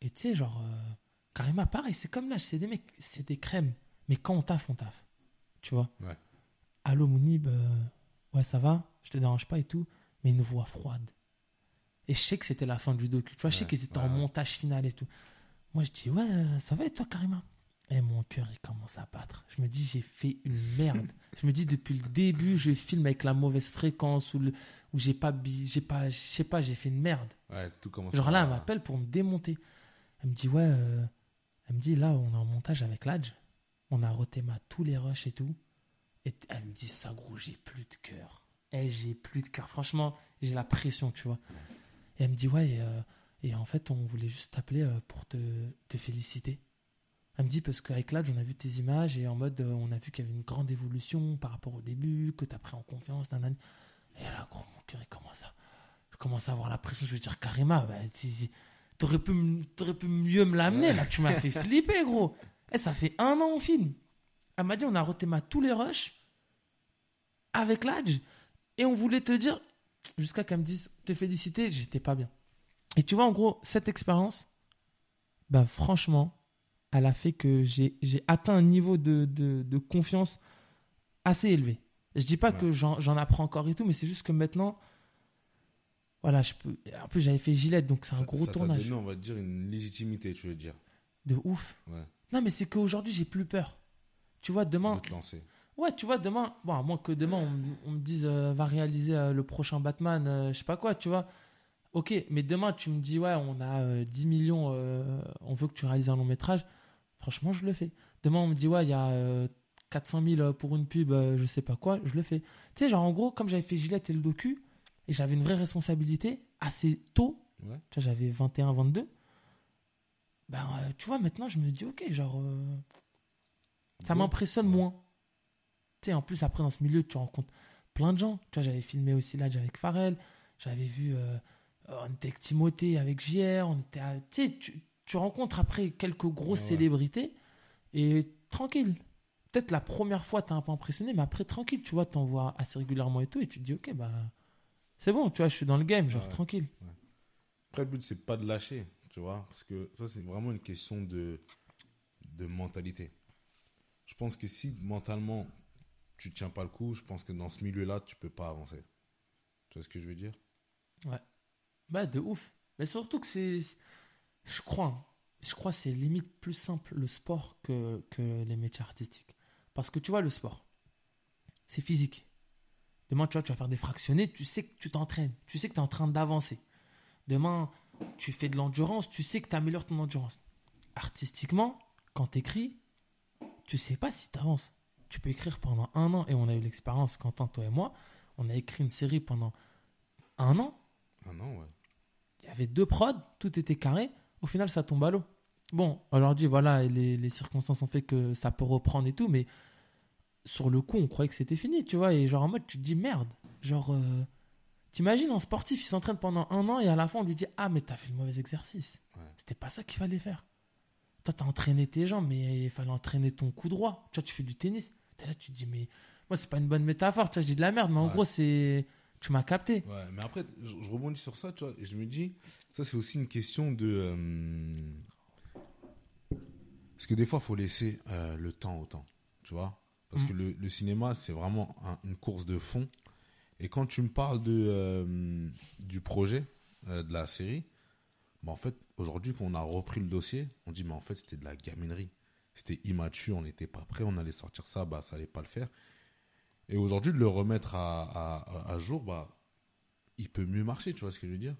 Et tu sais, genre, euh, Karima, pareil, c'est comme l'âge, c'est des mecs, c'est des crèmes. Mais quand on taffe, on taffe. Tu vois Ouais. Allô, Mounib, euh, ouais, ça va Je te dérange pas et tout. Mais une voix froide. Et je sais que c'était la fin du docu. Tu vois, je sais qu'ils étaient ouais, en montage final et tout. Moi, je dis, ouais, euh, ça va et toi, Karima Et mon cœur, il commence à battre. Je me dis, j'ai fait une merde. je me dis, depuis le début, je filme avec la mauvaise fréquence ou, le, ou j'ai pas, j'ai pas, je sais pas, j'ai fait une merde. Ouais, tout commence Genre à- là, elle m'appelle pour me démonter. Elle me dit, ouais, euh, elle me dit, là, on est en montage avec l'Adj. On a rethéma tous les rushs et tout. Et elle me dit, ça, gros, j'ai plus de cœur. Eh, j'ai plus de cœur. Franchement, j'ai la pression, tu vois. Et elle me dit, ouais, et, euh, en fait, on voulait juste t'appeler euh, pour te, te féliciter. Elle me dit, parce qu'avec l'Adj, on a vu tes images et en mode, on a vu qu'il y avait une grande évolution par rapport au début, que t'as pris en confiance, nanani. Et là, gros, mon cœur, il commence à. Je commence à avoir la pression. Je veux dire, Karima, bah, t'aurais pu, t'aurais pu mieux me l'amener, là. Tu m'as fait flipper, gros. Eh, ça fait un an, on filme. Elle m'a dit, on a rethéma tous les rushs avec l'Adj. Et on voulait te dire, jusqu'à qu'elle me dise, te féliciter, j'étais pas bien. Et tu vois, en gros, cette expérience, bah, franchement, elle a fait que j'ai j'ai atteint un niveau de, de, de confiance assez élevé. Je dis pas Ouais. que j'en j'en apprends encore et tout, mais c'est juste que maintenant, voilà, je peux. En plus, j'avais fait Gillette, donc c'est un Ça- gros ça tournage. donné, on va dire, une légitimité, tu veux dire. De ouf. Ouais, Non, mais c'est qu'aujourd'hui, j'ai plus peur. Tu vois, demain, de te lancer. Ouais, tu vois, demain, bon, à moins que demain on, me- on me dise euh, va réaliser euh, le prochain Batman, euh, je sais pas quoi, tu vois. Ok, mais demain tu me dis ouais, on a euh, 10 millions, euh, on veut que tu réalises un long métrage. Franchement, je le fais. Demain on me dit ouais, il y a euh, 400 000 pour une pub, je sais pas quoi, je le fais. Tu sais, genre en gros, comme j'avais fait Gillette et le docu, et j'avais une vraie responsabilité assez tôt, Ouais. tu vois, j'avais 21, 22. Ben, euh, tu vois, maintenant je me dis ok, genre. euh, ça m'impressionne Ouais. moins. Tu sais, en plus, après, dans ce milieu, tu rencontres plein de gens. Tu vois, j'avais filmé aussi là avec Pharrell. J'avais vu. euh, on était avec Timothée, avec JR. On était à- tu sais, tu, rencontres après quelques grosses célébrités et tranquille. Peut-être la première fois, t'es un peu impressionné, mais après, tranquille, tu vois, t'en vois assez régulièrement et tout. Et tu te dis, ok, bah. C'est bon, tu vois, je suis dans le game, genre Ouais. tranquille. Après, le but, c'est pas de lâcher, tu vois, parce que ça, c'est vraiment une question de, de mentalité. Je pense que si mentalement, tu tiens pas le coup, je pense que dans ce milieu-là, tu peux pas avancer. Tu vois ce que je veux dire? Bah, de ouf. Mais surtout que c'est. Je crois. Je crois que c'est limite plus simple le sport que, que les métiers artistiques. Parce que tu vois, le sport, c'est physique. Demain, tu vois, tu vas faire des fractionnés, tu sais que tu t'entraînes, tu sais que tu es en train d'avancer. Demain, tu fais de l'endurance, tu sais que tu améliores ton endurance. Artistiquement, quand tu écris, tu sais pas si tu avances. Tu peux écrire pendant un an, et on a eu l'expérience, Quentin, toi et moi, on a écrit une série pendant un an, Ah non, ouais. il y avait deux prods, tout était carré. Au final, ça tombe à l'eau. Bon, aujourd'hui, voilà, les, les circonstances ont fait que ça peut reprendre et tout, mais sur le coup, on croyait que c'était fini, tu vois. Et genre, en mode, tu te dis merde. Genre, euh, t'imagines un sportif, il s'entraîne pendant un an et à la fin, on lui dit Ah, mais t'as fait le mauvais exercice. Ouais. C'était pas ça qu'il fallait faire. Toi, t'as entraîné tes jambes, mais il fallait entraîner ton coup droit. Tu vois, tu fais du tennis. T'es là, tu te dis Mais, Moi, c'est pas une bonne métaphore, tu vois, je dis de la merde, mais en gros, c'est. Tu m'as capté. Ouais, mais après, je, je rebondis sur ça, tu vois, et je me dis, ça c'est aussi une question de. euh, Parce que des fois, il faut laisser euh, le temps au temps, tu vois. Parce Mm. que le, le cinéma, c'est vraiment un- une course de fond. Et quand tu me parles de, euh, du projet euh, de la série, bah, en fait, aujourd'hui, quand on a repris le dossier, on dit, mais en fait, c'était de la gaminerie. C'était immature, on n'était pas prêt, on allait sortir ça, bah, ça allait pas le faire. Et aujourd'hui, de le remettre à, à, à jour, bah, il peut mieux marcher, tu vois ce que je veux dire?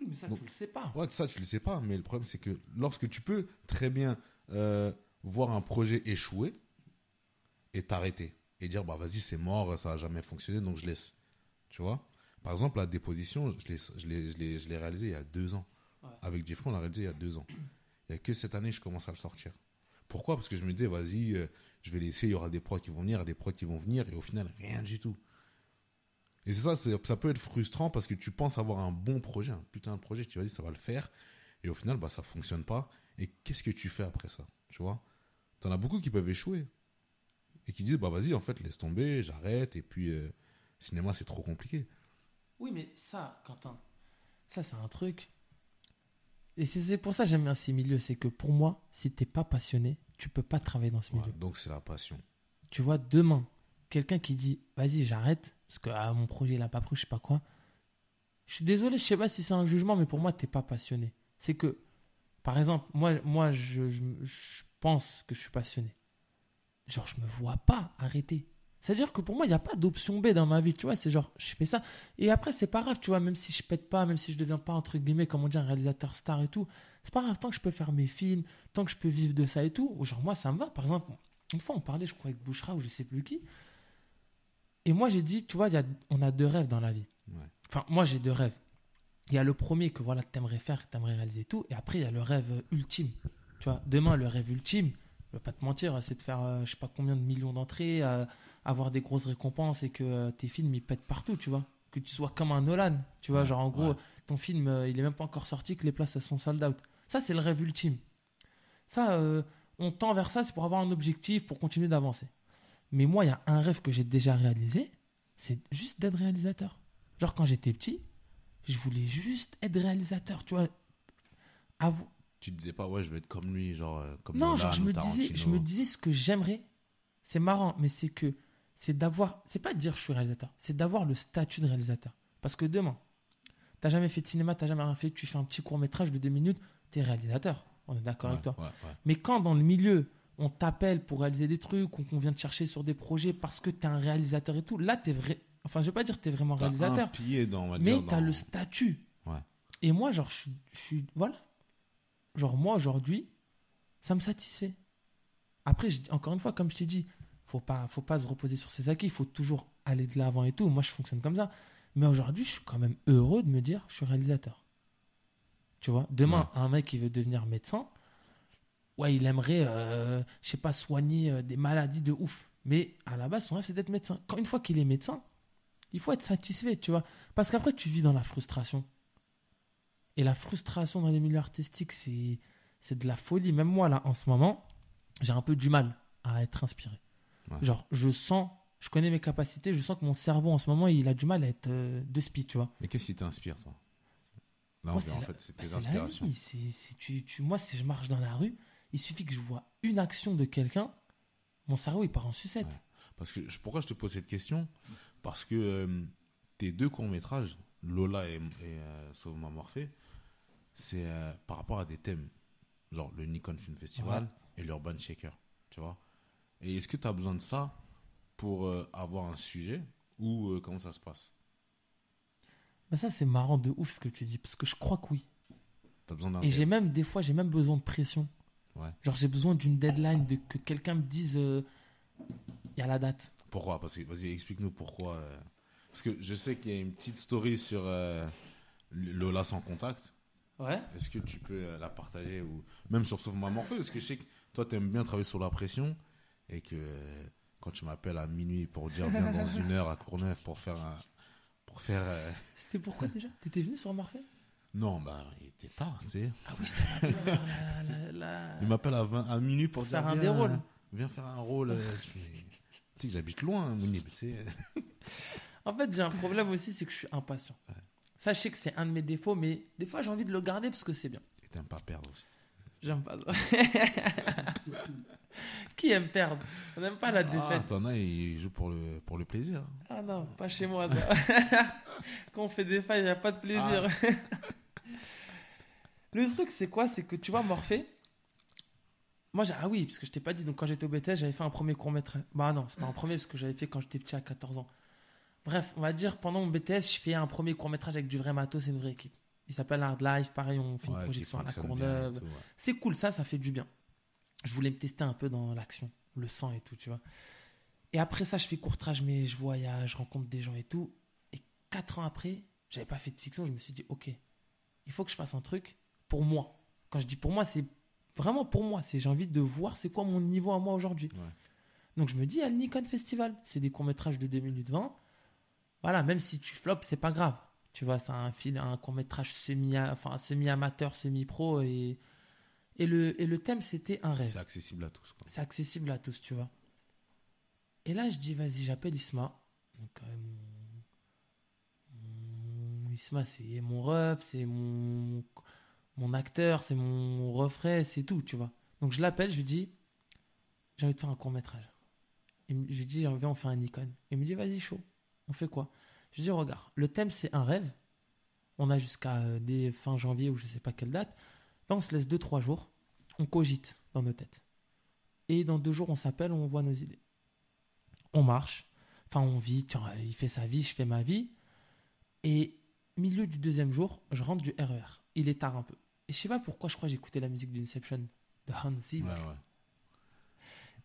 Oui, mais ça, Donc- tu le sais pas. Ouais, ça, tu le sais pas, mais le problème, c'est que lorsque tu peux très bien euh, voir un projet échouer et t'arrêter et dire, bah vas-y, c'est mort, ça a jamais fonctionné, donc je laisse. Tu vois? Par exemple, la déposition, je l'ai, je réalisé il y a deux ans. Ouais. Avec Jeffrey, on l'a réalisé il y a deux ans. Il y a que cette année, je commence à le sortir. Pourquoi? Parce que je me disais, vas-y, euh, je vais laisser, il y aura des prods qui vont venir, des prods qui vont venir, et au final, rien du tout. Et c'est ça, ça peut être frustrant parce que tu penses avoir un bon projet, un putain de projet, tu vas dire ça va le faire, et au final, bah, ça fonctionne pas. Et qu'est-ce que tu fais après ça? Tu vois? T'en as beaucoup qui peuvent échouer. Et qui disent, bah vas-y, en fait, laisse tomber, j'arrête, et puis, euh, cinéma, c'est trop compliqué. Oui, mais ça, Quentin, ça, c'est un truc. Et c'est c'est pour ça que j'aime bien ces milieux. C'est que pour moi, si t'es pas passionné, tu peux pas travailler dans ce milieu. Donc c'est la passion. Tu vois, demain, quelqu'un qui dit Vas-y, j'arrête, parce que ah, mon projet, il a pas pris, je sais pas quoi. Je suis désolé, je sais pas si c'est un jugement, mais pour moi, t'es pas passionné. C'est que, par exemple, moi, moi je, je, je pense que je suis passionné. Genre, je me vois pas arrêter. C'est-à-dire que pour moi, il n'y a pas d'option B dans ma vie, tu vois. C'est genre, je fais ça. Et après, c'est pas grave, tu vois, même si je pète pas, même si je deviens pas, entre guillemets, comme on dit, un réalisateur star et tout. C'est pas grave, tant que je peux faire mes films, tant que je peux vivre de ça et tout. Genre, moi, ça me va. Par exemple, une fois, on parlait, je crois, avec Bouchra ou je sais plus qui. Et moi, j'ai dit, tu vois, il y a, on a deux rêves dans la vie. Ouais. Enfin, moi, j'ai deux rêves. Il y a le premier que voilà, t'aimerais faire, que t'aimerais réaliser et tout. Et après, il y a le rêve ultime. Tu vois, demain, le rêve ultime, je vais pas te mentir, c'est de faire, euh, je sais pas combien de millions d'entrées, euh, avoir des grosses récompenses et que euh, tes films, ils pètent partout, tu vois. Que tu sois comme un Nolan, tu vois. Ouais, genre, en gros, ouais. ton film, il est même pas encore sorti, que les places, elles sont sold out. Ça, c'est le rêve ultime. Ça, euh, on tend vers ça, c'est pour avoir un objectif, pour continuer d'avancer. Mais moi, il y a un rêve que j'ai déjà réalisé, c'est juste d'être réalisateur. Genre, quand j'étais petit, je voulais juste être réalisateur, tu vois. Tu te disais pas, ouais, je vais être comme lui, genre, euh, comme non, Nolan genre, je me, disais, je Tarantino. me disais ce que j'aimerais. C'est marrant, mais c'est que c'est d'avoir. C'est pas de dire je suis réalisateur, c'est d'avoir le statut de réalisateur. Parce que demain, t'as jamais fait de cinéma, t'as jamais rien fait, tu fais un petit court métrage de deux minutes, t'es réalisateur. On est d'accord avec toi. Ouais, ouais, ouais. Mais quand dans le milieu, on t'appelle pour réaliser des trucs, ou qu'on vient te chercher sur des projets parce que t'es un réalisateur et tout, là, t'es vrai. Enfin, je vais pas dire que t'es vraiment réalisateur, un pied dans, on va mais t'as dans- le statut. Et moi, genre, je suis. Voilà. Genre, moi, aujourd'hui, ça me satisfait. Après, je- encore une fois, comme je t'ai dit, faut pas, faut pas se reposer sur ses acquis, il faut toujours aller de l'avant et tout. Moi, je fonctionne comme ça. Mais aujourd'hui, je suis quand même heureux de me dire, je suis réalisateur. Tu vois, demain, un mec qui veut devenir médecin, ouais, il aimerait, euh, je sais pas, soigner euh, des maladies de ouf. Mais à la base, son rêve, c'est d'être médecin. Quand une fois qu'il est médecin, il faut être satisfait, tu vois. Parce qu'après, tu vis dans la frustration. Et la frustration dans les milieux artistiques, c'est, c'est de la folie. Même moi, là, en ce moment, j'ai un peu du mal à être inspiré. Ouais. Genre, je sens, je connais mes capacités, je sens que mon cerveau, en ce moment, il a du mal à être euh, de speed, tu vois. Mais qu'est-ce qui t'inspire, toi? Là, Moi, en fait, c'est Bah, tes inspirations. tu, tu- moi, si je marche dans la rue, il suffit que je vois une action de quelqu'un, mon cerveau, il part en sucette. Ouais. Parce que pourquoi je te pose cette question? Parce que euh, tes deux courts métrages, Lola et, et euh, Sauve-moi Morphée, c'est euh, par rapport à des thèmes, genre le Nikon Film Festival et l'Urban Shaker, tu vois. Et est-ce que tu as besoin de ça pour euh, avoir un sujet ou euh, comment ça se passe? Bah, ça, c'est marrant de ouf ce que tu dis, parce que je crois que oui. T'as besoin Et j'ai même, des fois, j'ai même besoin de pression. Ouais. Genre, j'ai besoin d'une deadline, de que quelqu'un me dise, il y a la date. Pourquoi? Parce que vas-y, explique-nous pourquoi. Parce que je sais qu'il y a une petite story sur Lola sans contact. Ouais. Est-ce que tu peux euh, la partager ou même sur Sauve-moi Morphée Parce que je sais que toi, tu aimes bien travailler sur la pression et que euh, quand tu m'appelles à minuit pour dire viens dans une heure à Courneuve pour faire un. Pour faire. euh, C'était pourquoi déjà? T'étais venu sur Marfait Non, bah, il était tard, tu sais. Ah oui, je la, la- la- Il m'appelle à, 20 à minuit pour Faire dire un viens, des rôles. Viens faire un rôle. fais, sais que j'habite loin, Mounib, tu sais. En fait, j'ai un problème aussi, c'est que je suis impatient. Sachez que c'est un de mes défauts, mais des fois, j'ai envie de le garder parce que c'est bien. Et t'aimes pas perdre aussi. J'aime pas ça. Qui aime perdre? On n'aime pas la Ah, défaite. t'en as, ils jouent pour le, pour le plaisir. Ah non, pas chez moi ça. Quand on fait des failles, il n'y a pas de plaisir. Le truc, c'est quoi? C'est que tu vois, Morphée, moi, j'ai... ah oui, parce que je t'ai pas dit, donc quand j'étais au BTS, j'avais fait un premier court-métrage. Bah non, c'est pas un premier, parce que j'avais fait quand j'étais petit à 14 ans. Bref, on va dire, pendant mon BTS, je fais un premier court-métrage avec du vrai matos et une vraie équipe. Il s'appelle Hard Life, pareil, on fait une Ouais, projection à la Courneuve. ouais. C'est cool, ça, ça fait du bien. Je voulais me tester un peu dans l'action, le sang et tout, tu vois. Et après ça, je fais courtrage, mais je voyage, je rencontre des gens et tout. Et quatre ans après, j'avais pas fait de fiction, je me suis dit, ok, il faut que je fasse un truc pour moi. Quand je dis pour moi, c'est vraiment pour moi. C'est j'ai envie de voir c'est quoi mon niveau à moi aujourd'hui. Ouais. Donc je me dis, à le Nikon Festival, c'est des courts-métrages de 2 minutes 20. Voilà, même si tu flops, c'est pas grave. Tu vois, c'est un, film, un court-métrage semi, enfin, semi-amateur, semi-pro. Et, et, le, et le thème, c'était un rêve. C'est accessible à tous. C'est accessible à tous, tu vois. Et là, je dis, vas-y, j'appelle Isma. Donc, euh, Isma, c'est mon ref, c'est mon, mon acteur, c'est mon refrain, c'est tout, tu vois. Donc, je l'appelle, je lui dis, j'ai envie de faire un court-métrage. Il me- Je lui dis, viens, on fait un Nikon. Il me dit, vas-y, chaud. On fait quoi? Je dis, regarde, le thème, c'est un rêve. On a jusqu'à euh, dès fin janvier ou je sais pas quelle date. Là, on se laisse 2-3 jours. On cogite dans nos têtes. Et dans deux jours, on s'appelle, on voit nos idées. On marche. Enfin, on vit. Tiens, il fait sa vie, je fais ma vie. Et milieu du deuxième jour, je rentre du RER. Il est tard un peu. Et je sais pas pourquoi, je crois j'écoutais la musique d'Inception de Hans Zimmer. Ouais, ouais.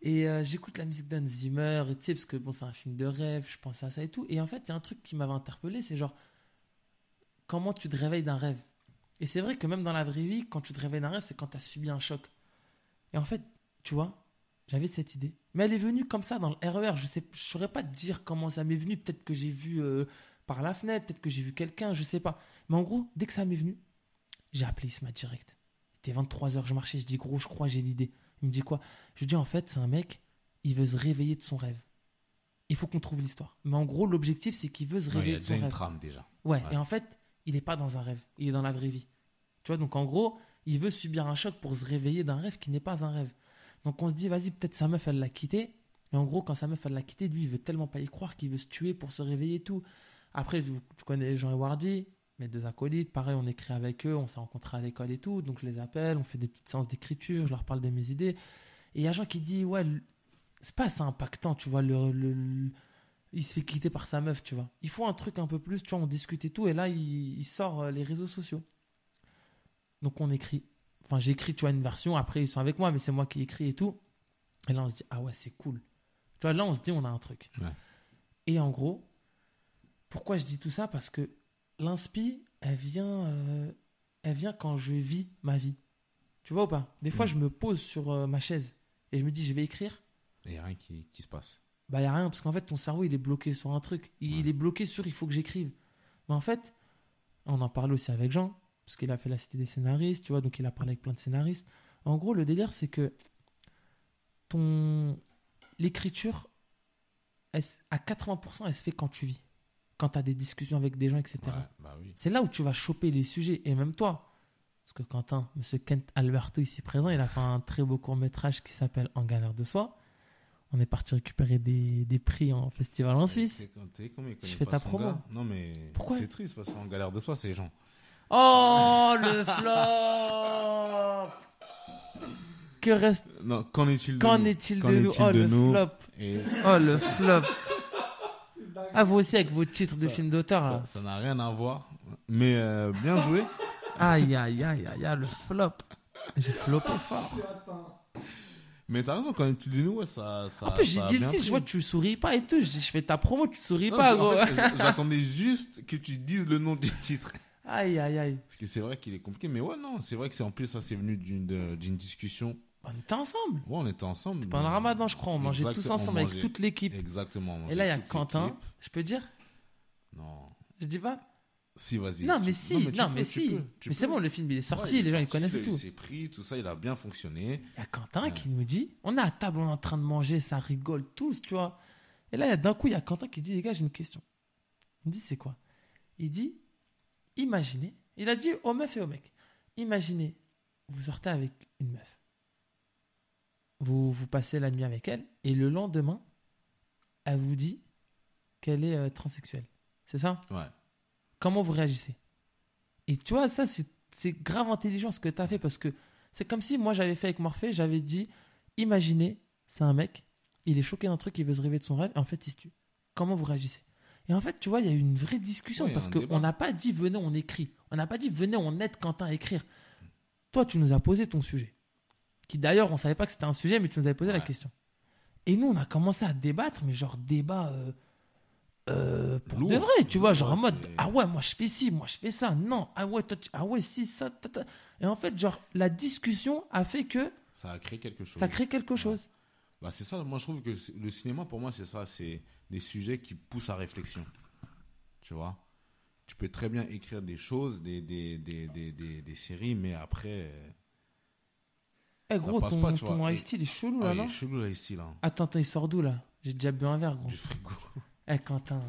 Et euh, j'écoute la musique d'Hans Zimmer, et parce que bon, c'est un film de rêve, je pense à ça et tout. Et en fait, il y a un truc qui m'avait interpellé, c'est genre, comment tu te réveilles d'un rêve? Et c'est vrai que même dans la vraie vie, quand tu te réveilles d'un rêve, c'est quand tu as subi un choc. Et en fait, tu vois, j'avais cette idée. Mais elle est venue comme ça dans le RER. Je sais, je saurais pas te dire comment ça m'est venu. Peut-être que j'ai vu euh, par la fenêtre, peut-être que j'ai vu quelqu'un, je sais pas. Mais en gros, dès que ça m'est venu, j'ai appelé Isma direct. Il était 23h, je marchais, je dis gros, je crois, j'ai l'idée. Il me dit quoi? Je lui dis en fait, c'est un mec, il veut se réveiller de son rêve. Il faut qu'on trouve l'histoire. Mais en gros, l'objectif, c'est qu'il veut se Ouais, Il y réveiller a de son une rêve. trame déjà. Ouais, Ouais. et en fait, il n'est pas dans un rêve, il est dans la vraie vie. Tu vois, donc en gros, il veut subir un choc pour se réveiller d'un rêve qui n'est pas un rêve. Donc on se dit, vas-y, peut-être sa meuf, elle l'a quitté. Et en gros, quand sa meuf, elle l'a quitté, lui, il veut tellement pas y croire qu'il veut se tuer pour se réveiller et tout. Après, tu, connais Jean et Wardy, mes deux acolytes, pareil, on écrit avec eux, on s'est rencontrés à l'école et tout. Donc je les appelle, on fait des petites séances d'écriture, je leur parle de mes idées. Et il y a Jean qui dit, ouais, c'est pas assez impactant, tu vois, le, le- le- il se fait quitter par sa meuf, tu vois. Il faut un truc un peu plus, tu vois, on discute et tout, et là, il, il sort euh, les réseaux sociaux. Donc on écrit. Enfin, j'ai écrit, tu vois, une version, après ils sont avec moi, mais c'est moi qui écris et tout. Et là, on se dit, ah ouais, c'est cool. Tu vois, là, on se dit, on a un truc. Ouais. Et en gros, pourquoi je dis tout ça? Parce que l'inspi, elle vient, euh, elle vient quand je vis ma vie. Tu vois ou pas? Des fois, Mm. je me pose sur euh, ma chaise et je me dis, je vais écrire. Il n'y a rien qui, qui se passe. Bah, y a rien, parce qu'en fait, ton cerveau, il est bloqué sur un truc. Il, Ouais. il est bloqué sur il faut que j'écrive. Mais en fait, on en parle aussi avec Jean, parce qu'il a fait la cité des scénaristes, tu vois, donc il a parlé avec plein de scénaristes. En gros, le délire, c'est que ton l'écriture, à 80%, elle se fait quand tu vis. Quand tu as des discussions avec des gens, etc. Ouais, bah oui. C'est là où tu vas choper les sujets, et même toi. Parce que Quentin, monsieur Kent Alberto, ici présent, il a fait un très beau court-métrage qui s'appelle En galère de soi. On est parti récupérer des, des prix en festival en Suisse. Je fais ta promo. gars. Non, mais Pourquoi c'est triste parce qu'en galère de soi, c'est gens. Oh, le flop Que reste... Non, qu'en est-il de Qu'en nous est-il Qu'en de nous est-il Oh, de le nous flop Et Oh, le flop Ah, vous aussi, avec vos titres de films d'auteur, ça là. ça n'a rien à voir. Mais euh, bien joué. Aïe, aïe, aïe, aïe, aïe, le flop J'ai floppé fort. Mais t'as raison, qu'en est-il de nous ouais, ça, ça. En plus, j'ai dit le titre, je vois tu souris pas et tout. Je dis, fais ta promo, tu souris Non, pas, en gros. fait, J'attendais juste que tu dises le nom du titre. Aïe, aïe, aïe. Parce que c'est vrai qu'il est compliqué. Mais ouais, non, c'est vrai que c'est en plus, ça, c'est venu d'une discussion. On était ensemble. Ouais, on était ensemble. Pendant le ramadan, je crois, on mangeait tous ensemble avec toute l'équipe. Exactement. Et là, il y a Quentin. Je peux dire? Non. Je dis pas Si, vas-y. Non, mais si, non, peux, mais si. peux, Mais c'est bon, le film, il est sorti, Ouais, il les est gens, ils connaissent et il tout. s'est pris, tout ça, il a bien fonctionné. Il y a Quentin Ouais. qui nous dit on est à table, on est en train de manger, ça rigole tous, tu vois. Et là, d'un coup, il y a Quentin qui dit Les gars, j'ai une question. Il me dit C'est quoi? Il dit Imaginez. Il a dit aux meufs et aux mecs Imaginez, vous sortez avec une meuf. Vous, vous passez la nuit avec elle. Et le lendemain, elle vous dit qu'elle est euh, transsexuelle. C'est ça? Ouais. Comment vous réagissez? Et tu vois, ça, c'est grave intelligent ce que tu as fait parce que c'est comme si moi j'avais fait avec Morphée, j'avais dit imaginez, c'est un mec, il est choqué d'un truc, il veut se rêver de son rêve, et en fait il se tue. Comment vous réagissez? Et en fait, tu vois, il y a eu une vraie discussion Ouais, parce qu'on n'a pas dit venez, on écrit. On n'a pas dit venez, on aide Quentin à écrire. Toi, tu nous as posé ton sujet. Qui d'ailleurs, on savait pas que c'était un sujet, mais tu nous avais posé la question. Et nous, on a commencé à débattre, mais genre débat. euh, euh, pour Lourd. de vrai, tu vois, genre en mode ah ouais, moi je fais ci, moi je fais ça, non, ah ouais, toi, ah ouais, si, ça, ta, ta. Et en fait, genre, la discussion a fait que Ça a créé quelque chose. ça crée quelque chose. Bah, c'est ça, moi je trouve que le cinéma pour moi c'est ça, c'est des sujets qui poussent à réflexion. Tu vois? Tu peux très bien écrire des choses, des, des, des, des, des, des séries, mais après. Eh Ça gros, passe ton, pas, ton vois. ice-t-il est chelou ah, là, il non est chelou là ici là. Attends, attends, il sort d'où là? J'ai déjà bu un verre, gros. Du frigo. Eh Quentin.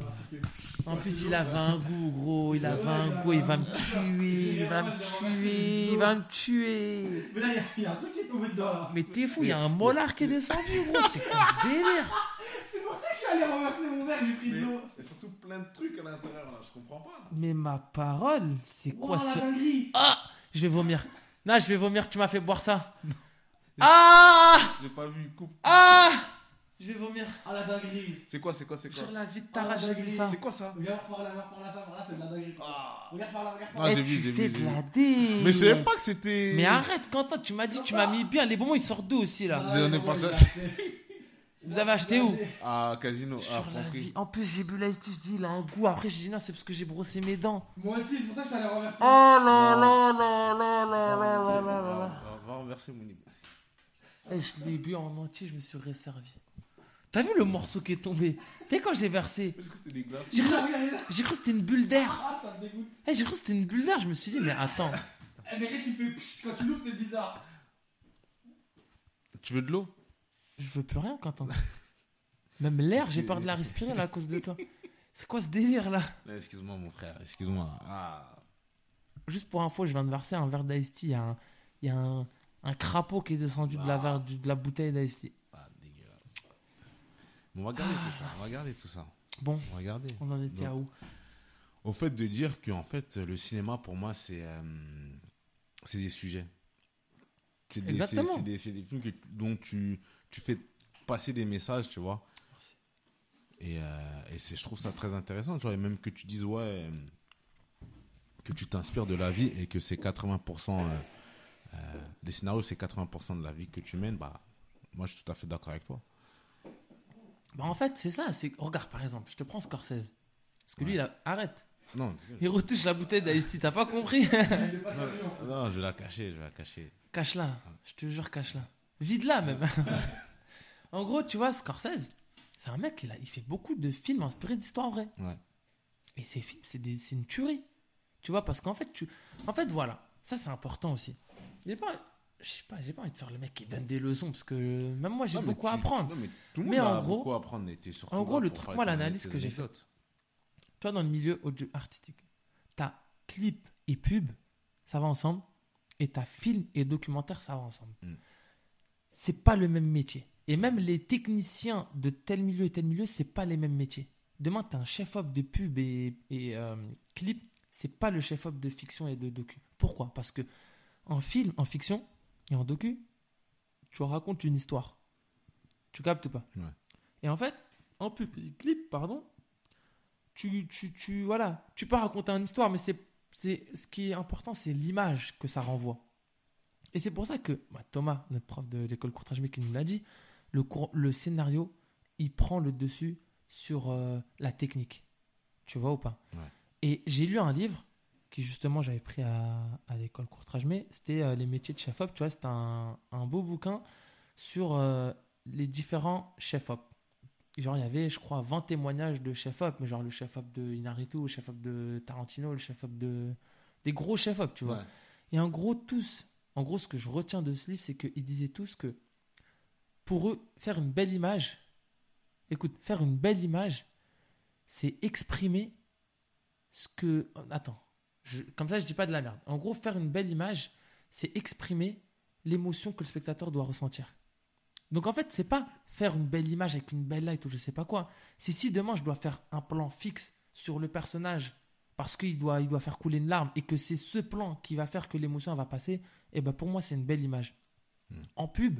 En plus, il avait un goût, gros. Il avait un goût. Il va me tuer. Il va me tuer. Il va me tuer. Mais là, il y a- il y, a un truc qui est tombé dedans là. Mais t'es fou, il y a un molar qui est descendu, gros. C'est quoi ce délire? C'est pour ça que je suis allé renverser mon verre, j'ai pris de l'eau. Il y a surtout plein de trucs à l'intérieur là, je comprends pas. Là. Mais ma parole, c'est quoi ce. dinguerie Ah Je vais vomir. Non, je vais vomir, tu m'as fait boire ça. Ah J'ai pas vu, coupe. Ah Je vais vomir. Ah, la dinguerie. C'est quoi, c'est quoi, c'est quoi Sur la vie de Ah, ta rage, j'ai vu ça. C'est quoi ça Regarde par là, regarde par là, ça, par là, c'est de la dinguerie. Regarde par là, regarde par Ah, là. Eh, j'ai vu, j'ai vu, de j'ai la. Mais je savais pas que c'était. Mais arrête, Quentin, tu m'as dit, tu m'as mis bien. Les bonbons, ils sortent d'où aussi là Ah, pas ça. Vous avez acheté où Ah, Casino, ah, Sur la Franprix. vie. En plus, j'ai bu l'ice tea, je dis, il a un goût. Après, j'ai dit, non, c'est parce que j'ai brossé mes dents. Moi aussi, c'est pour ça que je suis allé renverser. Oh là Non. là là là là là là là là là. Va- renverser mon livre. Eh, je l'ai bu en entier, je me suis resservi. T'as vu le morceau qui est tombé? Tu sais, quand j'ai versé, glaces j'ai cru, j'ai que c'était une bulle d'air. Ah, ça me dégoûte. Eh, j'ai cru que c'était une bulle d'air. Je me suis dit, mais attends. Eh, mais quand tu fais pchit, quand tu l'ouvres, c'est bizarre. Tu veux de l'eau? Je veux plus rien, Quentin. Même l'air, j'ai peur de la respirer là à cause de toi. C'est quoi ce délire là? Là, Excuse-moi, mon frère, excuse-moi. Ah. Juste pour info, je viens de verser un verre d'ice tea. Il y a un, il y a un, un crapaud qui est descendu de la, verre, du- de la bouteille d'ice. Ah, dégueulasse. Bon, on va garder tout ça. On va garder tout ça. Bon, On va garder. on en était à où? Au fait de dire que en fait le cinéma pour moi c'est euh, c'est des sujets. C'est des, c'est- Exactement. c'est des, c'est des films que- dont tu, tu fais passer des messages, tu vois. Et, euh, et c'est, je trouve ça très intéressant, tu vois. Et même que tu dises, ouais, euh, que tu t'inspires de la vie et que c'est 80%, euh, euh, des scénarios, c'est 80% de la vie que tu mènes, bah, moi je suis tout à fait d'accord avec toi. Bah en fait, c'est ça. C'est regarde par exemple, je te prends Scorsese. Parce que lui, il a... arrête. Non, Il retouche la bouteille tea. T'as pas compris pas non, je vais la cacher, je vais la cacher. Cache-la. Je te jure, cache-la. Vide-la même. en gros, tu vois, Scorsese, c'est un mec, il, a, il fait beaucoup de films inspirés d'histoires vraies. Ouais. Et ces films, c'est des- c'est une tuerie. Tu vois, parce qu'en fait, tu, en fait, voilà, ça c'est important aussi. J'ai pas, je sais pas, j'ai pas envie de faire le mec qui donne des leçons parce que même moi j'ai Non, beaucoup à apprendre. non, mais tout le Mais monde en a gros- beaucoup à apprendre. et t'es surtout en gros, le truc, moi, l'analyse que j'ai. Tu vois, dans le milieu audio artistique, t'as clip et pub, ça va ensemble, et t'as film et documentaire, ça va ensemble. Mm. C'est pas le même métier. Et même les techniciens de tel milieu et tel milieu, c'est pas les mêmes métiers. Demain, t'as un chef-op de pub et, et, euh, clip, c'est pas le chef-op de fiction et de docu. Pourquoi? Parce que en film, en fiction et en docu, tu racontes une histoire. Tu captes pas Ouais. Et en fait, en pub et clip, pardon, tu, tu, tu, voilà, tu peux raconter une histoire, mais c'est, c'est, ce qui est important, c'est l'image que ça renvoie. Et c'est pour ça que bah, Thomas, notre prof de l'école courtage qui nous l'a dit, le, le scénario, il prend le dessus sur euh, la technique. Tu vois ou pas Ouais. Et j'ai lu un livre qui justement j'avais pris à, à l'école courtage c'était euh, les métiers de chef-op. Tu vois, c'était un, un beau bouquin sur euh, les différents chefs-op. Genre, il y avait, je crois, 20 témoignages de chef-op, mais genre le chef-op de Inaritu, le chef-op de Tarantino, le chef-op de. des gros chefs-op, tu vois. Ouais. Et en gros, tous, en gros, ce que je retiens de ce livre, c'est qu'ils disaient tous que pour eux, faire une belle image, Écoute, faire une belle image, c'est exprimer ce que. Attends, je- comme ça je dis pas de la merde. En gros, faire une belle image, c'est exprimer l'émotion que le spectateur doit ressentir. Donc en fait, c'est pas faire une belle image avec une belle light ou je sais pas quoi. C'est si demain je dois faire un plan fixe sur le personnage parce qu'il doit, il doit faire couler une larme et que c'est ce plan qui va faire que l'émotion va passer, et ben pour moi c'est une belle image. Hmm. En pub,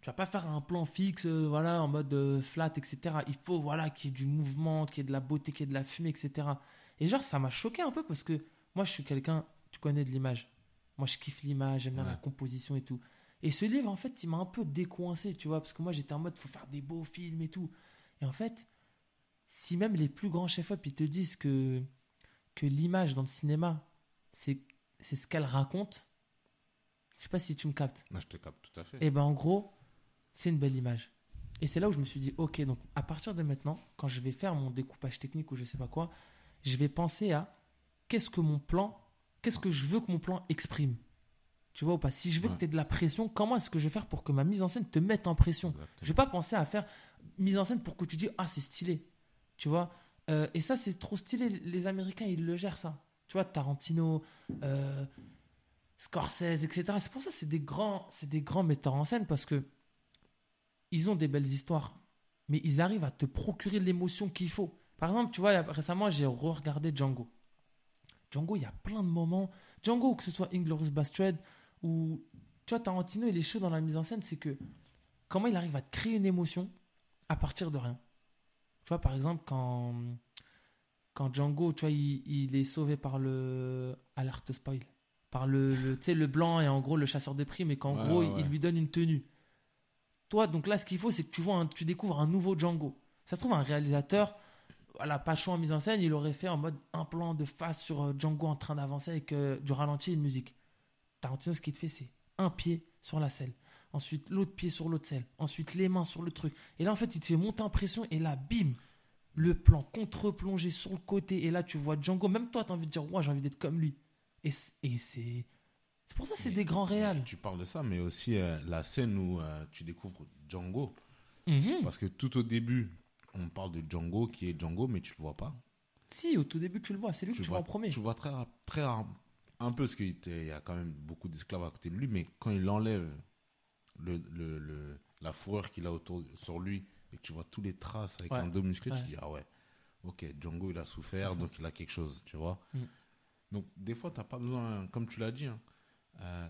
tu vas pas faire un plan fixe, euh, voilà, en mode euh, flat, etc. Il faut voilà qu'il y ait du mouvement, qu'il y ait de la beauté, qu'il y ait de la fumée, etc. Et genre ça m'a choqué un peu parce que moi je suis quelqu'un, tu connais de l'image. Moi je kiffe l'image, j'aime bien Ouais. la composition et tout. Et ce livre en fait il m'a un peu décoincé, tu vois, parce que moi j'étais en mode faut faire des beaux films et tout. Et en fait, si même les plus grands chefs-op ils te disent que que l'image dans le cinéma, c'est c'est ce qu'elle raconte. Je sais pas si tu me captes. Là, je te capte tout à fait. Et ben en gros, c'est une belle image. Et c'est là où je me suis dit, ok, donc à partir de maintenant, quand je vais faire mon découpage technique ou je sais pas quoi, je vais penser à qu'est-ce que mon plan, qu'est-ce que je veux que mon plan exprime? Tu vois ou pas? Si je veux Ouais. que tu aies de la pression, comment est-ce que je vais faire pour que ma mise en scène te mette en pression? Exactement. je vais pas penser à faire mise en scène pour que tu dis ah c'est stylé, tu vois? Euh, et ça c'est trop stylé. Les Américains ils le gèrent ça. Tu vois Tarantino, euh, Scorsese, etc. C'est pour ça que c'est des grands, c'est des grands metteurs en scène parce que ils ont des belles histoires, mais ils arrivent à te procurer l'émotion qu'il faut. Par exemple, tu vois récemment j'ai re-regardé Django. Django il y a plein de moments. Django que ce soit Inglourious Basterds ou tu vois Tarantino il est chaud dans la mise en scène, c'est que comment il arrive à te créer une émotion à partir de rien. Tu vois, par exemple, quand, quand Django, tu vois, il, il est sauvé par le. Alerte spoil. Par le, le, tu sais, le blanc et en gros le chasseur de primes, et qu'en Ouais, gros, ouais, il, lui donne une tenue. Toi, donc là, ce qu'il faut, c'est que tu, vois un- tu découvres un nouveau Django. Ça se trouve, un réalisateur, voilà, pas chaud en mise en scène, il aurait fait en mode un plan de face sur euh, Django en train d'avancer avec euh, du ralenti et une musique. Tarantino, ce qu'il te fait, c'est un pied sur la selle ensuite l'autre pied sur l'autre selle, ensuite les mains sur le truc. Et là, en fait, il te fait monter en pression, et là, bim, le plan contre-plongé sur le côté, et là, tu vois Django, même toi, tu as envie de dire, ouais, j'ai envie d'être comme lui. Et c'est. C'est pour ça que c'est des grands réals. Tu parles de ça, mais aussi euh, la scène où euh, tu découvres Django. Mhm. Parce que tout au début, on parle de Django qui est Django, mais tu le vois pas. Si, au tout début, tu le vois, c'est lui que tu vois en premier. Tu vois très, très un peu ce qu'il y a quand même beaucoup d'esclaves à côté de lui, mais quand il enlève le, le, le- la fourrure qu'il a autour sur lui et que tu vois tous les traces avec Ouais. un dos musclé, Ouais. tu dis ah ouais, ok, Django il a souffert, donc il a quelque chose, tu vois. Mm. Donc des fois t'as pas besoin, comme tu l'as dit, hein, euh,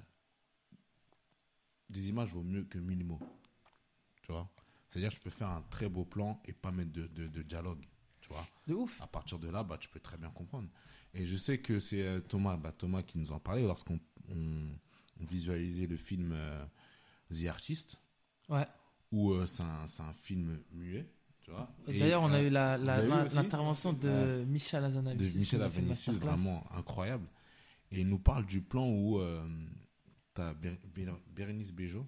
des images vaut mieux que mille mots, tu vois. C'est-à-dire que je peux faire un très beau plan et pas mettre de, de, de dialogue, tu vois De ouf. à partir de là, bah, tu peux très bien comprendre. Et je sais que c'est euh, Thomas, bah, Thomas qui nous en parlait lorsqu'on on, on visualisait le film euh, The Artist, Ouais. où euh, c'est un, film muet, tu vois. Et Et, D'ailleurs, on a euh, eu l'intervention de Michel de Azanavicius. qui Michel nous a fait une Avenicius, masterclass. vraiment incroyable. Et il nous parle du plan où tu as Bérénice Bejo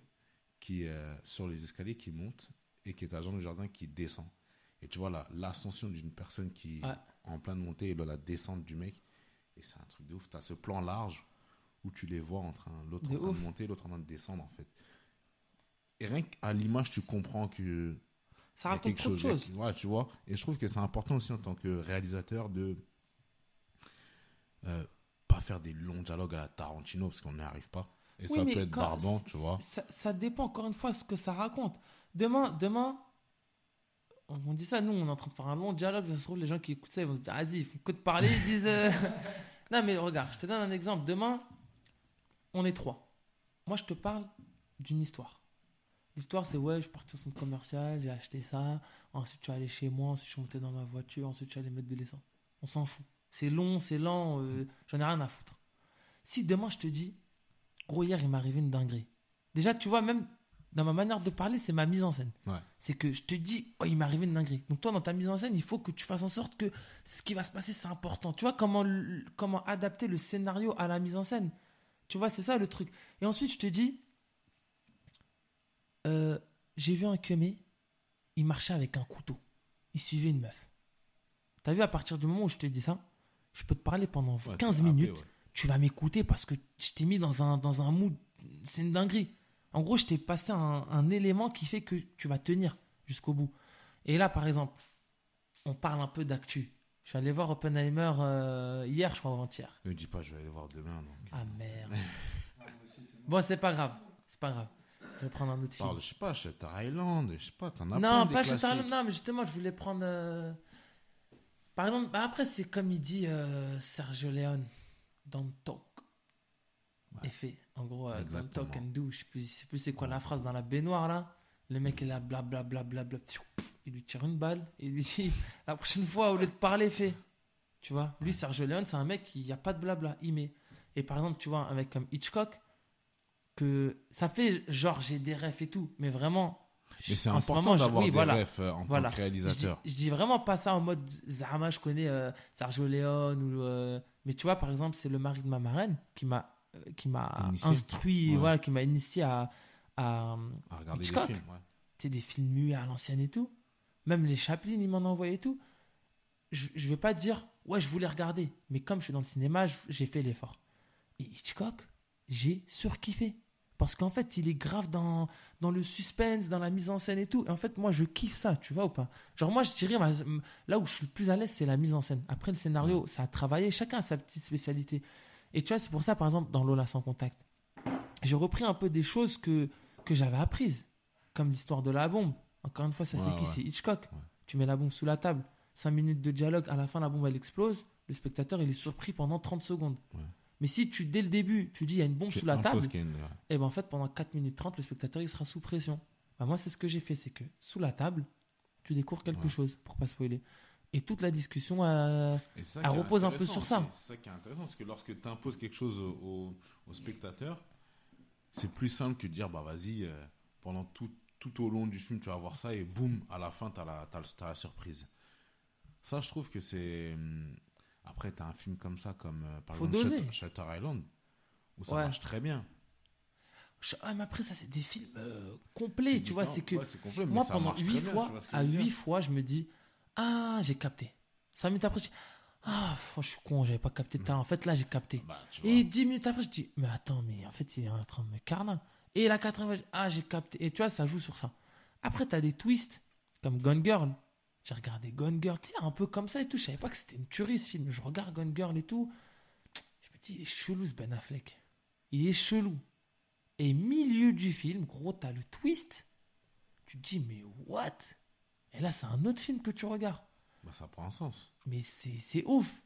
qui euh, sur les escaliers qui monte et qui est agent du jardin qui descend. Et tu vois là, l'ascension d'une personne qui Ouais. est en pleine montée et là, la descente du mec. Et c'est un truc de ouf. Tu as ce plan large où tu les vois en train, l'autre en train ouf. de monter, l'autre en train de descendre en fait. Et rien qu'à l'image, tu comprends que Ça raconte choses. ouais, tu vois. Et je trouve que c'est important aussi en tant que réalisateur de euh, pas faire des longs dialogues à la Tarantino parce qu'on n'y arrive pas. Et Oui, ça peut être barbant, tu vois. Ça, ça dépend encore une fois ce que ça raconte. Demain, demain, on dit ça, nous, on est en train de faire un long dialogue. Ça se trouve, les gens qui écoutent ça, ils vont se dire, vas-y, il faut que de parler. Ils disent, euh, non, mais regarde, je te donne un exemple. Demain, on est trois. Moi, je te parle d'une histoire. L'histoire, c'est ouais, je suis parti au centre commercial, j'ai acheté ça. Ensuite, tu es allé chez moi. Ensuite, je suis monté dans ma voiture. Ensuite, je suis allé mettre de l'essence. On s'en fout. C'est long, c'est lent. euh, J'en ai rien à foutre. Si demain, je te dis, gros, hier, il m'est arrivé une dinguerie. Déjà, tu vois, même dans ma manière de parler, c'est ma mise en scène. Ouais. C'est que je te dis, oh, il m'est arrivé une dinguerie. Donc, toi, dans ta mise en scène, il faut que tu fasses en sorte que ce qui va se passer, c'est important. Tu vois, comment, comment adapter le scénario à la mise en scène. Tu vois, c'est ça le truc. Et ensuite, je te dis, euh, j'ai vu un kemé, il marchait avec un couteau. Il suivait une meuf. T'as vu, à partir du moment où je te dis ça, je peux te parler pendant Ouais, 15 après, minutes ouais. tu vas m'écouter parce que je t'ai mis dans un, dans un mood. C'est une dinguerie. En gros, je t'ai passé un, un élément qui fait que tu vas tenir jusqu'au bout. Et là, par exemple, on parle un peu d'actu. Je suis allé voir Oppenheimer euh, hier, je crois, avant-hier. Ne dis pas, je vais aller voir demain. Donc. Ah merde. Bon, c'est pas grave. C'est pas grave. Je vais prendre un autre film. Parle, je sais pas, Shutter Island, je sais pas, t'en as non, plein pas des Shutter classiques. Island, Non, mais justement, je voulais prendre. euh, Par exemple, bah après, c'est comme il dit euh, Sergio Leone. Don't talk. Ouais. Et fait. En gros, euh, don't talk and do. Je sais plus, je sais plus c'est quoi la phrase dans la baignoire là. Le mec est là, blablabla. Bla, bla, bla, il lui tire une balle. Et il lui dit La prochaine fois, au lieu de parler, fais. Tu vois? Lui, Sergio Leone, c'est un mec qui n'y a pas de blabla. Il met. Et par exemple, tu vois, un mec comme Hitchcock, que ça fait genre j'ai des refs et tout. Mais vraiment. Mais c'est ce important je- d'avoir oui, des voilà. refs euh, en Voilà. tant que Je dis, réalisateur. je dis vraiment pas ça en mode Zahama, je connais euh, Sergio Leone ou euh, mais tu vois par exemple c'est le mari de ma marraine qui m'a qui m'a instruit Ouais. voilà qui m'a initié à à À regarder Hitchcock. des films. ouais. des films muets à l'ancienne et tout. Même les Chaplin ils m'en envoyé et tout. Je, je vais pas dire ouais je voulais regarder. Mais comme je suis dans le cinéma j'ai fait l'effort. Et Hitchcock j'ai surkiffé. Parce qu'en fait il est grave dans dans le suspense dans la mise en scène et tout. Et en fait moi je kiffe ça tu vois ou pas? Genre moi je dirais là où je suis le plus à l'aise c'est la mise en scène. Après le scénario ça a travaillé. Chacun a sa petite spécialité et tu vois c'est pour ça par exemple dans Lola sans contact j'ai repris un peu des choses que que j'avais apprises comme l'histoire de la bombe encore une fois ça c'est qui? ouais. c'est Hitchcock Ouais. tu mets la bombe sous la table 5 minutes de dialogue à la fin la bombe elle explose le spectateur il est surpris pendant 30 secondes mais si tu dès le début tu dis il y a une bombe sous la table une- et ben en fait, pendant 4 minutes 30, le spectateur il sera sous pression. Bah, moi, c'est ce que j'ai fait c'est que sous la table, tu découvres quelque chose pour pas spoiler. Et toute la discussion, est repose un peu sur ça. C'est ça qui est intéressant, parce que lorsque tu imposes quelque chose au, au- spectateur, c'est plus simple que de dire, bah vas-y, euh, pendant tout, tout au long du film, tu vas voir ça, et boum, à la fin, tu as, t'as la surprise. Ça, je trouve que c'est... hum, Après, tu as un film comme ça, comme euh, par Faut exemple. Shutter, Shutter Island, où ça Ouais. marche très bien. ah, mais après, ça, c'est des films euh, complets, tu vois. C'est que Ouais, complet, moi, pendant marche 8 très bien, fois, à je veux dire 8 fois, je me dis Ah, j'ai capté. 5 minutes après, je dis Ah, je suis con, j'avais pas capté. En fait, là, j'ai capté. Bah. Et 10 minutes après, je dis, mais attends, mais en fait, il est en train de me carner. Et la 80, je dis, ah, j'ai capté. Et tu vois, ça joue sur ça. Après, tu as des twists, comme Gone Girl. J'ai regardé Gone Girl, tu sais, un peu comme ça et tout. Je savais pas que c'était une tuerie ce film. Je regarde Gone Girl et tout. Je me dis, il est chelou ce Ben Affleck. Il est chelou. Et milieu du film, gros, t'as le twist. Tu te dis, mais what? Et là, c'est un autre film que tu regardes. Bah, ça prend un sens. Mais c'est ouf.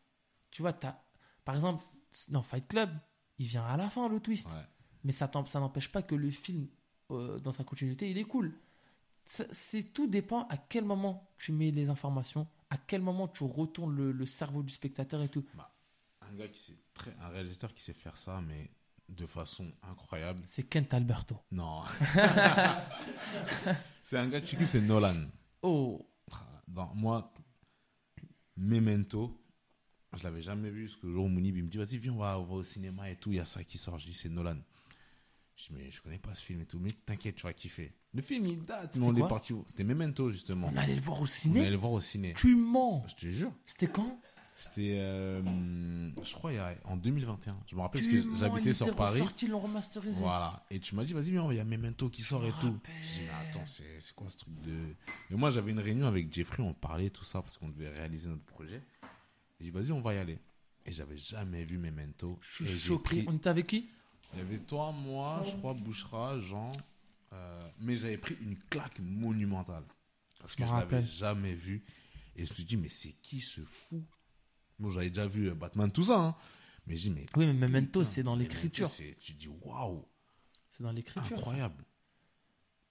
Tu vois, t'as, par exemple, dans Fight Club, il vient à la fin le twist. Ouais. Mais ça, ça n'empêche pas que le film, euh, dans sa continuité, il est cool. C'est tout dépend à quel moment tu mets les informations, à quel moment tu retournes le, le cerveau du spectateur et tout. Un gars qui sait très... Un réalisateur qui sait faire ça, mais de façon incroyable. C'est Kent Alberto. Non. c'est un gars kiffes, c'est Nolan. Oh, moi, Memento, je l'avais jamais vu jusqu'au jour où Mounib il me dit vas-y viens on va, on va au cinéma et tout, il y a ça qui sort, je dis c'est Nolan. Je dis mais je connais pas ce film et tout, mais t'inquiète tu vas kiffer. Le film il date, nous on est parti, c'était Memento justement. on allait le voir au On ciné? allait le voir au ciné. Tu mens Je te jure, C'était quand? C'était euh, je crois il y a, en 2021. Je me rappelle parce que j'habitais sur Paris. ils l'ont remasterisé. Voilà. Et tu m'as dit, vas-y, viens, il y a Memento qui sort Je et tout. Je dis, mais attends, c'est c'est quoi ce truc de. Et moi, j'avais une réunion avec Jeffrey, on parlait, tout ça, parce qu'on devait réaliser notre projet. Et j'ai dit, vas-y, on va y aller. Et j'avais jamais vu Memento. Je suis j'ai choqué. pris- On était avec qui? Il y avait toi, moi, je crois, Bouchera, Jean. euh, mais j'avais pris une claque monumentale. Parce Je que je l'avais jamais vu. Et je me suis dit, mais c'est qui ce fou? Moi, j'avais déjà vu euh, Batman, tout ça. hein. Mais je dis, mais. Oui, mais Memento, c'est dans l'écriture. Tu dis, waouh, C'est dans l'écriture. incroyable.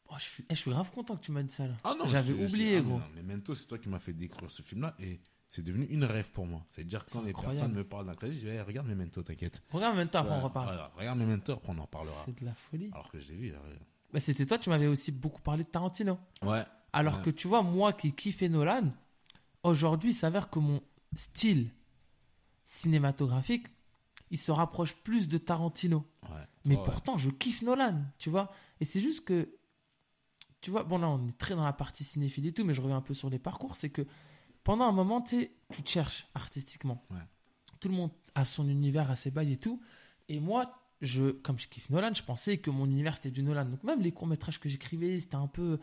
Oh, je, suis... eh, je suis grave content que tu m'as dit ça là. Ah non, J'avais oublié, ah, gros. mais non, mais Memento, c'est toi qui m'as fait découvrir ce film-là et c'est devenu une rêve pour moi. C'est-à-dire que quand les personnes me parlent d'un clavier, je dis, Eh, regarde Memento, t'inquiète. Regarde Memento, après on reparle. voilà, regarde Memento, après on en parlera. C'est de la folie. Alors que je l'ai vu. euh, Bah, C'était toi, tu m'avais aussi beaucoup parlé de Tarantino. Ouais. Alors Ouais. que tu vois, moi qui kiffais Nolan, aujourd'hui, il s'avère que mon style cinématographique, il se rapproche plus de Tarantino. Ouais. Mais Ouais, pourtant, je kiffe Nolan, tu vois. Et c'est juste que, tu vois, bon là, on est très dans la partie cinéphile et tout, mais je reviens un peu sur les parcours. C'est que pendant un moment, tu tu cherches artistiquement. Ouais. Tout le monde a son univers, a ses bails et tout. Et moi, je, comme je kiffe Nolan, je pensais que mon univers c'était du Nolan. Donc même les courts métrages que j'écrivais, c'était un peu,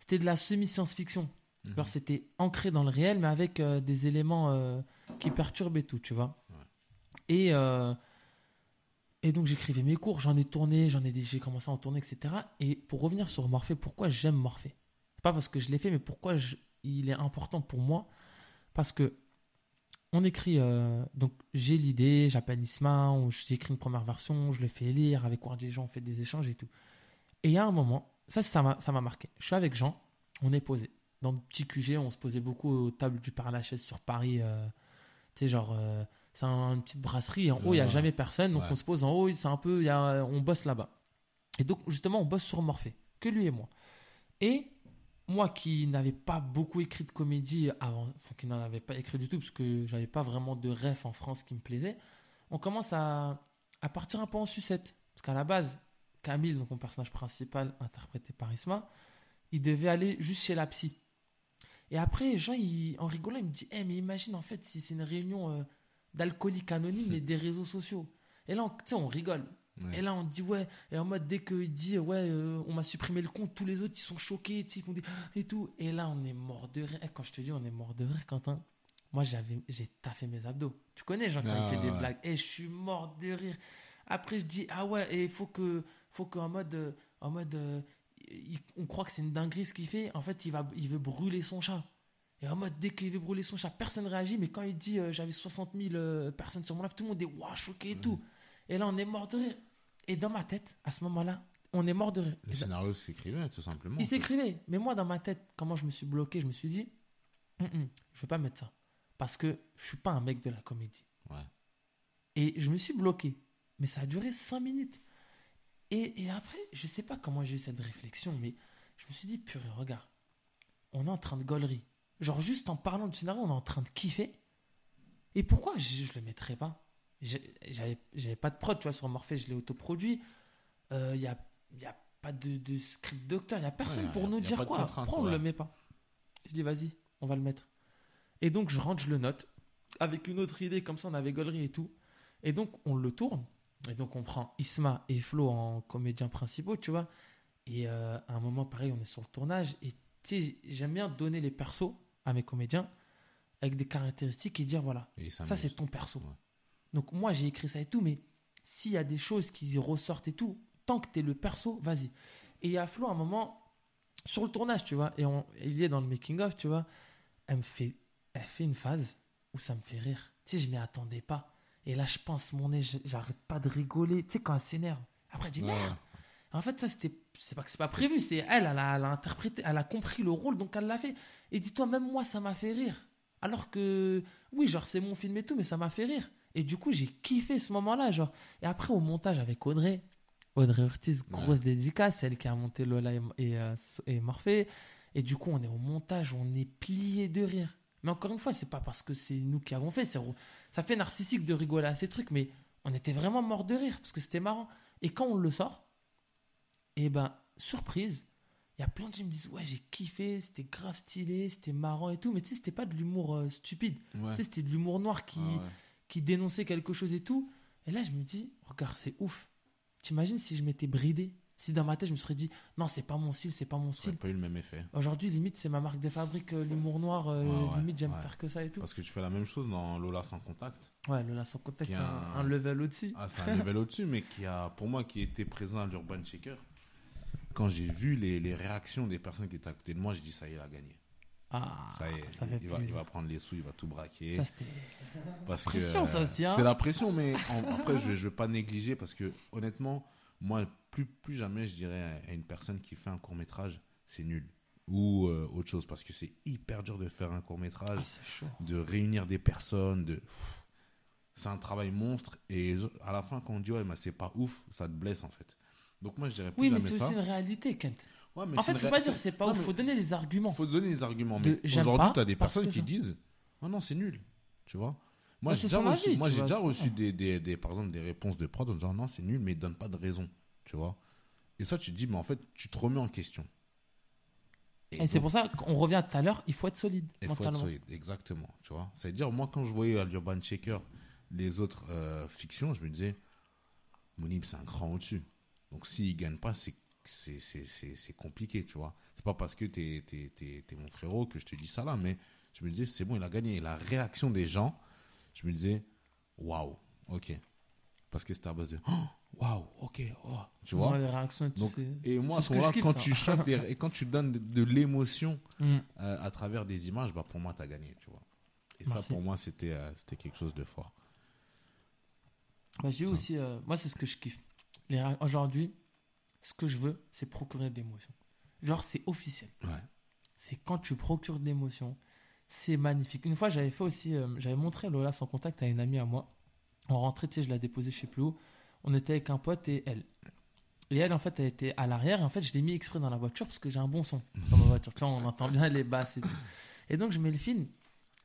c'était de la semi-science-fiction. Genre, c'était ancré dans le réel, mais avec euh, des éléments euh, qui perturbent et tout, tu vois. Ouais. Et, euh, et donc, j'écrivais mes cours, j'en ai tourné, j'en ai, j'ai commencé à en tourner, etc. Et pour revenir sur Morphée, pourquoi j'aime Morphée? Pas parce que je l'ai fait, mais pourquoi je- il est important pour moi? Parce que on écrit, donc j'ai l'idée, j'appelle Isma, j'écris une première version, je le fais lire, avec des gens, on fait des échanges et tout. Et il y a un moment, ça, ça m'a marqué. Je suis avec Jean, on est posé. Dans le petit QG, on se posait beaucoup aux tables du Père Lachaise sur Paris. euh, tu sais, genre, euh, c'est un- une petite brasserie. En haut, il n'y a jamais personne. Donc, Ouais. on se pose en haut. C'est un peu, il y a, on bosse là-bas. Et donc, justement, on bosse sur Morphée. Que lui et moi. Et moi qui n'avais pas beaucoup écrit de comédie avant, enfin, qui n'en avait pas écrit du tout, parce que j'avais pas vraiment de rêve en France qui me plaisait, on commence à, à partir un peu en sucette. Parce qu'à la base, Camille, donc mon personnage principal, interprété par Isma, il devait aller juste chez la psy. Et après, Jean, il- en rigolant, il me dit Eh, mais imagine en fait si c'est une réunion euh, d'alcooliques anonymes et des réseaux sociaux. Et là, on- tu sais, on rigole. Ouais. Et là, on dit ouais. Et en mode, dès qu'il dit ouais, euh, on m'a supprimé le compte, tous les autres, ils sont choqués, ils font des. et tout. Et là, on est mort de rire. Eh, quand je te dis, on est mort de rire, Quentin. Moi, j'avais, j'ai taffé mes abdos. Tu connais, Jean, quand Ah, il fait des ouais. blagues. Et je suis mort de rire. Après, je dis ah ouais, et il faut que, faut qu'en mode, euh, en mode, euh, il- on croit que c'est une dinguerie ce qu'il fait. En fait, il va, il veut brûler son chat. Et en mode, dès qu'il veut brûler son chat, personne réagit. Mais quand il dit euh, j'avais 60 000 euh, personnes sur mon live, tout le monde est waouh, choqué et tout. Et là, on est mort de rire. Et dans ma tête, à ce moment-là, on est mort de rire. Le Et scénario s'écrivait, tout simplement. il s'écrivait. Mais moi, dans ma tête, comment je me suis bloqué, je me suis dit, Hum, hum, je vais pas mettre ça. Parce que je suis pas un mec de la comédie. Ouais. Et je me suis bloqué. Mais ça a duré cinq minutes. Et, et après, je sais pas comment j'ai eu cette réflexion, mais je me suis dit, purée, regarde, on est en train de gaulerie. Genre, juste en parlant du scénario, on est en train de kiffer. Et pourquoi je, je le mettrais pas? J'avais pas de prod, tu vois, sur Morphée, je l'ai autoproduit. Il n'y a, y a pas de, de script docteur, il n'y a personne Ouais, pour y a- nous y a dire quoi. contrainte, Pourquoi on ouais. le met pas Je dis, vas-y, on va le mettre. Et donc, je rentre, je le note, avec une autre idée, comme ça, on avait gaulerie et tout. Et donc, on le tourne. Et donc, on prend Isma et Flo en comédiens principaux, tu vois. Et euh, à un moment, pareil, on est sur le tournage. Et tu sais, j'aime bien donner les persos à mes comédiens avec des caractéristiques et dire voilà, Et ça, c'est ton perso. Ouais. Donc, moi, j'ai écrit ça et tout, mais s'il y a des choses qui ressortent et tout, tant que t'es le perso, vas-y. Et il y a Flo, à un moment, sur le tournage, tu vois, et on, il y est dans le making-of, tu vois, elle me fait, elle fait une phase où ça me fait rire. Tu sais, je m'y attendais pas. Et là, je pense mon nez, j'arrête pas de rigoler. Tu sais, quand elle s'énerve. Après, elle dit Ouais. merde. En fait, ça, c'était, c'est pas que c'est pas prévu, c'est elle, elle a, elle a interprété, elle a compris le rôle, donc elle l'a fait. Et dis-toi, même moi, ça m'a fait rire. Alors que, oui, genre, c'est mon film et tout, mais ça m'a fait rire. Et du coup, j'ai kiffé ce moment-là, genre. Et après, au montage avec Audrey, Audrey Ortiz, grosse dédicace, c'est elle qui a monté Lola et, et, euh, et Morphée. Et du coup, on est au montage, on est plié de rire. Mais encore une fois, c'est pas parce que c'est nous qui avons fait, ça fait narcissique de rigoler à ces trucs, mais on était vraiment mort de rire parce que c'était marrant. Et quand on le sort, et ben, surprise, il y a plein de gens qui me disent Ouais, j'ai kiffé, c'était grave stylé, c'était marrant et tout, mais tu sais, c'était pas de l'humour euh, stupide. Ouais. Tu sais, c'était de l'humour noir qui, Ah ouais. qui dénonçait quelque chose et tout. Et là, je me dis Regarde, c'est ouf. T'imagines si je m'étais bridé Si dans ma tête, je me serais dit Non, c'est pas mon style, c'est pas mon Ça style. pas eu le même effet. Aujourd'hui, limite, c'est ma marque de fabrique, euh, l'humour noir. euh, Ouais, ouais, limite, j'aime ouais. faire que ça et tout. Parce que tu fais la même chose dans Lola sans contact. Ouais, le là, sans y c'est un, level au-dessus. Ah, c'est un level au-dessus, mais qui a, pour moi, qui était présent à l'Urban Shaker. Quand j'ai vu les, les réactions des personnes qui étaient à côté de moi, j'ai dit ça y est, il a gagné. Ah, Ça y est, ça il, va, il va prendre les sous, il va tout braquer. Ça, c'était. parce que, pression, ça aussi, hein. C'était la pression, mais en- après, je ne vais pas négliger parce que, honnêtement, moi, plus, plus jamais, je dirais à une personne qui fait un court-métrage, c'est nul. Ou euh, autre chose, parce que c'est hyper dur de faire un court-métrage Ah, c'est chaud. de réunir des personnes, de c'est un travail monstre et à la fin quand on dit ouais mais c'est pas ouf, ça te blesse en fait. Donc moi je dirais plus Oui, mais jamais c'est ça. aussi une réalité, Kent. Ouais, mais En c'est fait, une faut pas dire c'est pas non, ouf, mais faut donner les arguments. faut donner les arguments. De Mais aujourd'hui tu as des personnes qui disent oh non c'est nul, tu vois. Moi j'ai déjà reçu, moi j'ai déjà des, des, des- par exemple des réponses de prod en disant non c'est nul mais ils donnent pas de raison, tu vois. Et ça tu te dis mais en fait tu te remets en question. Et c'est pour ça qu'on revient tout à l'heure, il faut être solide Il faut être solide, exactement. Tu vois, c'est à dire moi quand je voyais à l'Urban Shaker les autres euh, fictions, je me disais Monib c'est un cran au-dessus. Donc s'il gagne pas, c'est c'est compliqué, tu vois. C'est pas parce que t'es es, t'es mon frérot que je te dis ça là, mais je me disais, c'est bon, il a gagné. Et la réaction des gens, je me disais, waouh, ok. Parce que c'était à base de, waouh, ok, oh, tu vois. Les réactions et tout, Donc. Et moi, à ce moment-là, quand ça. tu choques les- et quand tu donnes de, de l'émotion Mm. euh, à travers des images, bah pour moi, tu as gagné, tu vois. Et ça, pour moi, c'était euh, c'était quelque chose de fort. Bah, j'ai aussi. euh, moi, c'est ce que je kiffe. Les Aujourd'hui, ce que je veux, c'est procurer de l'émotion. Genre, c'est officiel. Ouais. C'est quand tu procures de l'émotion. C'est magnifique. Une fois, j'avais fait aussi. euh, j'avais montré Lola sans contact à une amie à moi. On rentrait, tu sais, je la déposais sais plus où. On était avec un pote et elle. Et elle, en fait, elle était à l'arrière. Et en fait, je l'ai mis exprès dans la voiture parce que j'ai un bon son dans ma voiture. Tu vois, on entend bien les basses et tout. Et donc, je mets le film.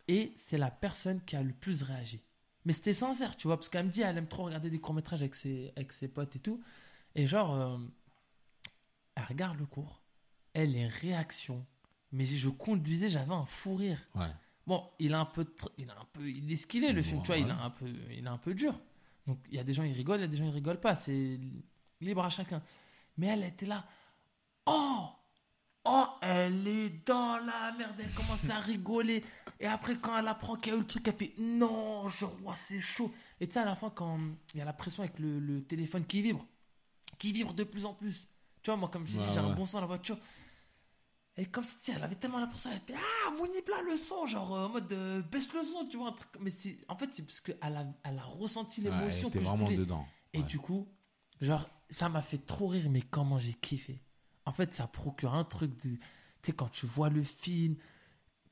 Et c'est la personne qui a le plus réagi. Mais c'était sincère, tu vois, parce qu'elle me dit, elle aime trop regarder des courts-métrages avec ses, avec ses potes et tout. Et genre, euh, elle regarde le cours, elle les réactions. Mais je conduisais, j'avais un fou rire. Ouais. Bon, il a un peu, il a un peu, il est ce qu'il est le film, tu vois, il est un peu, il est un peu dur. Donc il y a des gens ils rigolent, il y a des gens ils rigolent pas, c'est libre à chacun. Mais elle était là, oh, oh, elle est dans la merde, elle commence à rigoler. Et après quand elle apprend qu'il y a eu le truc, elle fait non, je vois c'est chaud. Et tu sais à la fin quand il y a la pression avec le, le téléphone qui vibre, qui vibre de plus en plus. Tu vois moi comme je Ouais, j'ai un bon son dans la voiture. Et comme ça, sais, elle avait tellement l'impression, elle fait Ah, Mounib là, le son, genre euh, en mode euh, baisse le son, tu vois. Un truc. Mais c'est, en fait, c'est parce qu'elle a, elle a ressenti Ouais, elle l'émotion était que vraiment dedans. Et Ouais. du coup, genre, ça m'a fait trop rire, mais comment j'ai kiffé. En fait, ça procure un truc de. Tu sais, quand tu vois le film,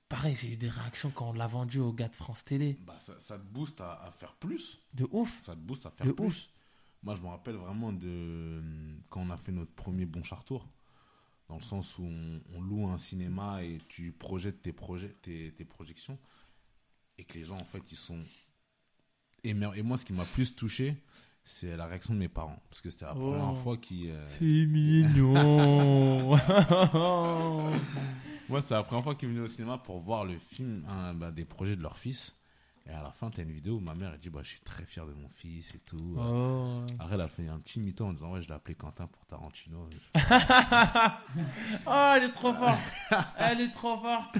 pareil, j'ai eu des réactions quand on l'a vendu au gars de France Télé. Bah, ça, ça te booste à, à faire plus. De ouf. Ça te booste à faire De plus. ouf. Moi, je me rappelle vraiment de quand on a fait notre premier Bon Chartour, dans le sens où on, on loue un cinéma et tu projettes tes, projets, tes, tes projections, et que les gens, en fait, ils sont Et moi, ce qui m'a plus touché, c'est la réaction de mes parents. Parce que c'était la Oh. première fois qu'ils. euh, C'est mignon. Moi, c'est la première fois qu'ils venaient au cinéma pour voir le film, hein, bah, des projets de leur fils. Et à la fin, tu as une vidéo où ma mère elle dit bah, Je suis très fier de mon fils et tout. oh. Après, elle a fait un petit mytho en disant Ouais, je l'ai appelé Quentin pour Tarantino. oh, elle est trop forte. Elle est trop forte.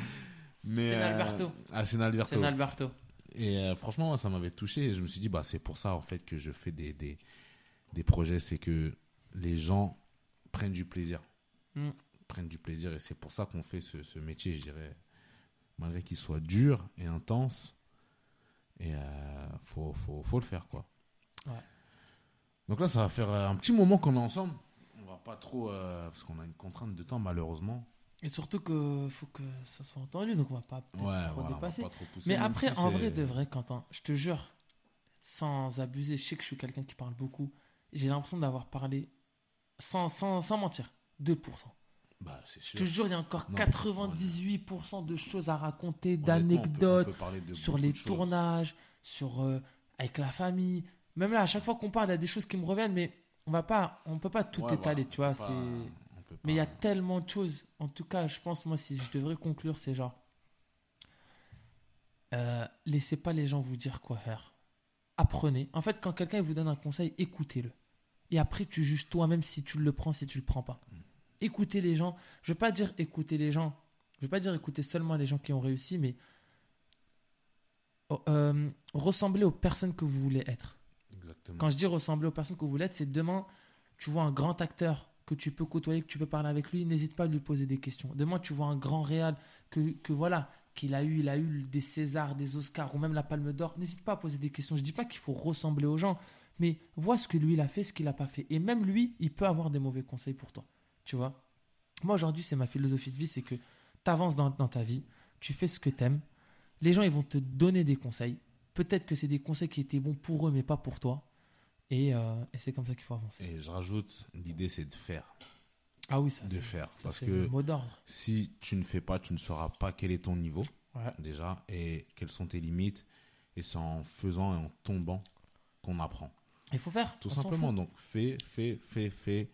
Mais, C'est euh, Alberto. Ah, c'est Alberto. Et euh, franchement, moi, ça m'avait touché. Et je me suis dit bah, C'est pour ça, en fait, que je fais des, des, des projets. C'est que les gens prennent du plaisir. Mm. Prennent du plaisir. Et c'est pour ça qu'on fait ce, ce métier, je dirais. Malgré qu'il soit dur et intense. Et euh, faut, faut, faut le faire, quoi. Ouais. Donc là, ça va faire euh, un petit moment qu'on est ensemble. On va pas trop. euh, parce qu'on a une contrainte de temps, malheureusement. Et surtout que faut que ça soit entendu, donc on va pas Ouais, trop voilà, dépasser. pas trop pousser, Mais après, si en vrai de vrai, Quentin, je te jure, sans abuser, je sais que je suis quelqu'un qui parle beaucoup. J'ai l'impression d'avoir parlé, sans, sans, sans mentir, 2%. Bah, Je sûr. te jure, il y a encore Non, 98% de choses à raconter, d'anecdotes, sur les tournages, sur euh, avec la famille. Même là, à chaque fois qu'on parle, il y a des choses qui me reviennent, mais on va pas, on peut pas tout Ouais, étaler, tu vois. pas- mais il y a tellement de choses. En tout cas, je pense, moi, si je devrais conclure, c'est genre. euh, laissez pas les gens vous dire quoi faire. Apprenez. En fait, quand quelqu'un vous donne un conseil, écoutez-le. Et après, tu juges toi-même si tu le prends, si tu le prends pas. Écoutez les gens. Je vais pas dire écouter les gens. Je vais pas dire écouter seulement les gens qui ont réussi, mais oh, euh, ressemblez aux personnes que vous voulez être. Exactement. Quand je dis ressembler aux personnes que vous voulez être, c'est demain, tu vois un grand acteur que tu peux côtoyer, que tu peux parler avec lui, n'hésite pas à lui poser des questions. Demain, tu vois un grand réal que, que voilà, qu'il a eu, il a eu des Césars, des Oscars ou même la Palme d'Or, n'hésite pas à poser des questions. Je dis pas qu'il faut ressembler aux gens, mais vois ce que lui il a fait, ce qu'il a pas fait. Et même lui, il peut avoir des mauvais conseils pour toi. Tu vois Moi aujourd'hui, c'est ma philosophie de vie, c'est que tu avances dans, dans ta vie, tu fais ce que tu aimes. Les gens, ils vont te donner des conseils. Peut-être que c'est des conseils qui étaient bons pour eux, mais pas pour toi. Et, euh, et c'est comme ça qu'il faut avancer. Et je rajoute, l'idée c'est de faire. Ah oui, ça De faire. ça, Parce que le mot d'ordre. si tu ne fais pas, tu ne sauras pas quel est ton niveau, Ouais. déjà, et quelles sont tes limites. Et c'est en faisant et en tombant qu'on apprend. Il faut faire. Tout simplement. Donc, fais, fais, fais, fais.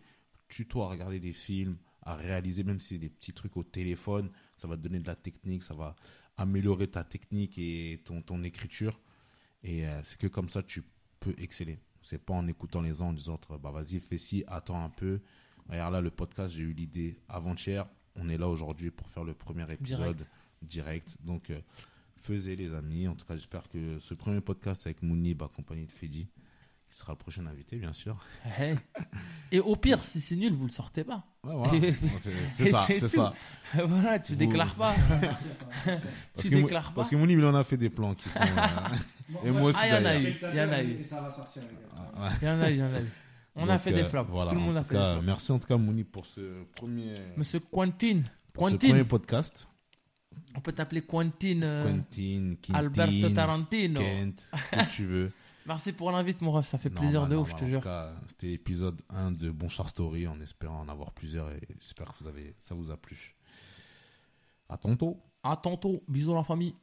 Tue-toi à regarder des films, à réaliser, même si c'est des petits trucs au téléphone. Ça va te donner de la technique, ça va améliorer ta technique et ton, ton écriture. Et euh, c'est que comme ça, tu peux exceller. C'est pas en écoutant les gens en disant, bah vas-y, fais ci, attends un peu. Regarde là, le podcast, j'ai eu l'idée avant-hier. On est là aujourd'hui pour faire le premier épisode direct. Donc, euh, faisez les amis. En tout cas, j'espère que ce premier podcast avec Mounib, accompagné de Fedi, qui sera le prochain invité, bien sûr. Hey. Et au pire, si c'est nul, vous le sortez pas. Ouais, voilà. c'est ça, C'est voilà, tu Vous- déclares pas. Parce tu que, déclares pas. parce que Mounib, il en a fait des plans qui sont. euh, Et moi aussi, Ah, il y en a eu. Il y en a eu. Et ça va sortir, les gars. ouais. Il y en a eu, il y en a eu. On a fait des flops. Voilà, Tout le monde en a tout fait cas, des flops. Merci en tout cas, Mounib, pour ce premier, Monsieur Quentin. pour ce Quentin. premier podcast. On peut t'appeler Quentin. euh, Quentin, Alberto Tarantino. Kent, ce que tu veux. Merci pour l'invite, mon ref. Ça fait plaisir Normal, de ouf, je normal. te En jure. tout cas, c'était l'épisode 1 de Bon Char Story en espérant en avoir plusieurs et j'espère que vous avez, ça vous a plu. À tantôt. À tantôt. Bisous la famille.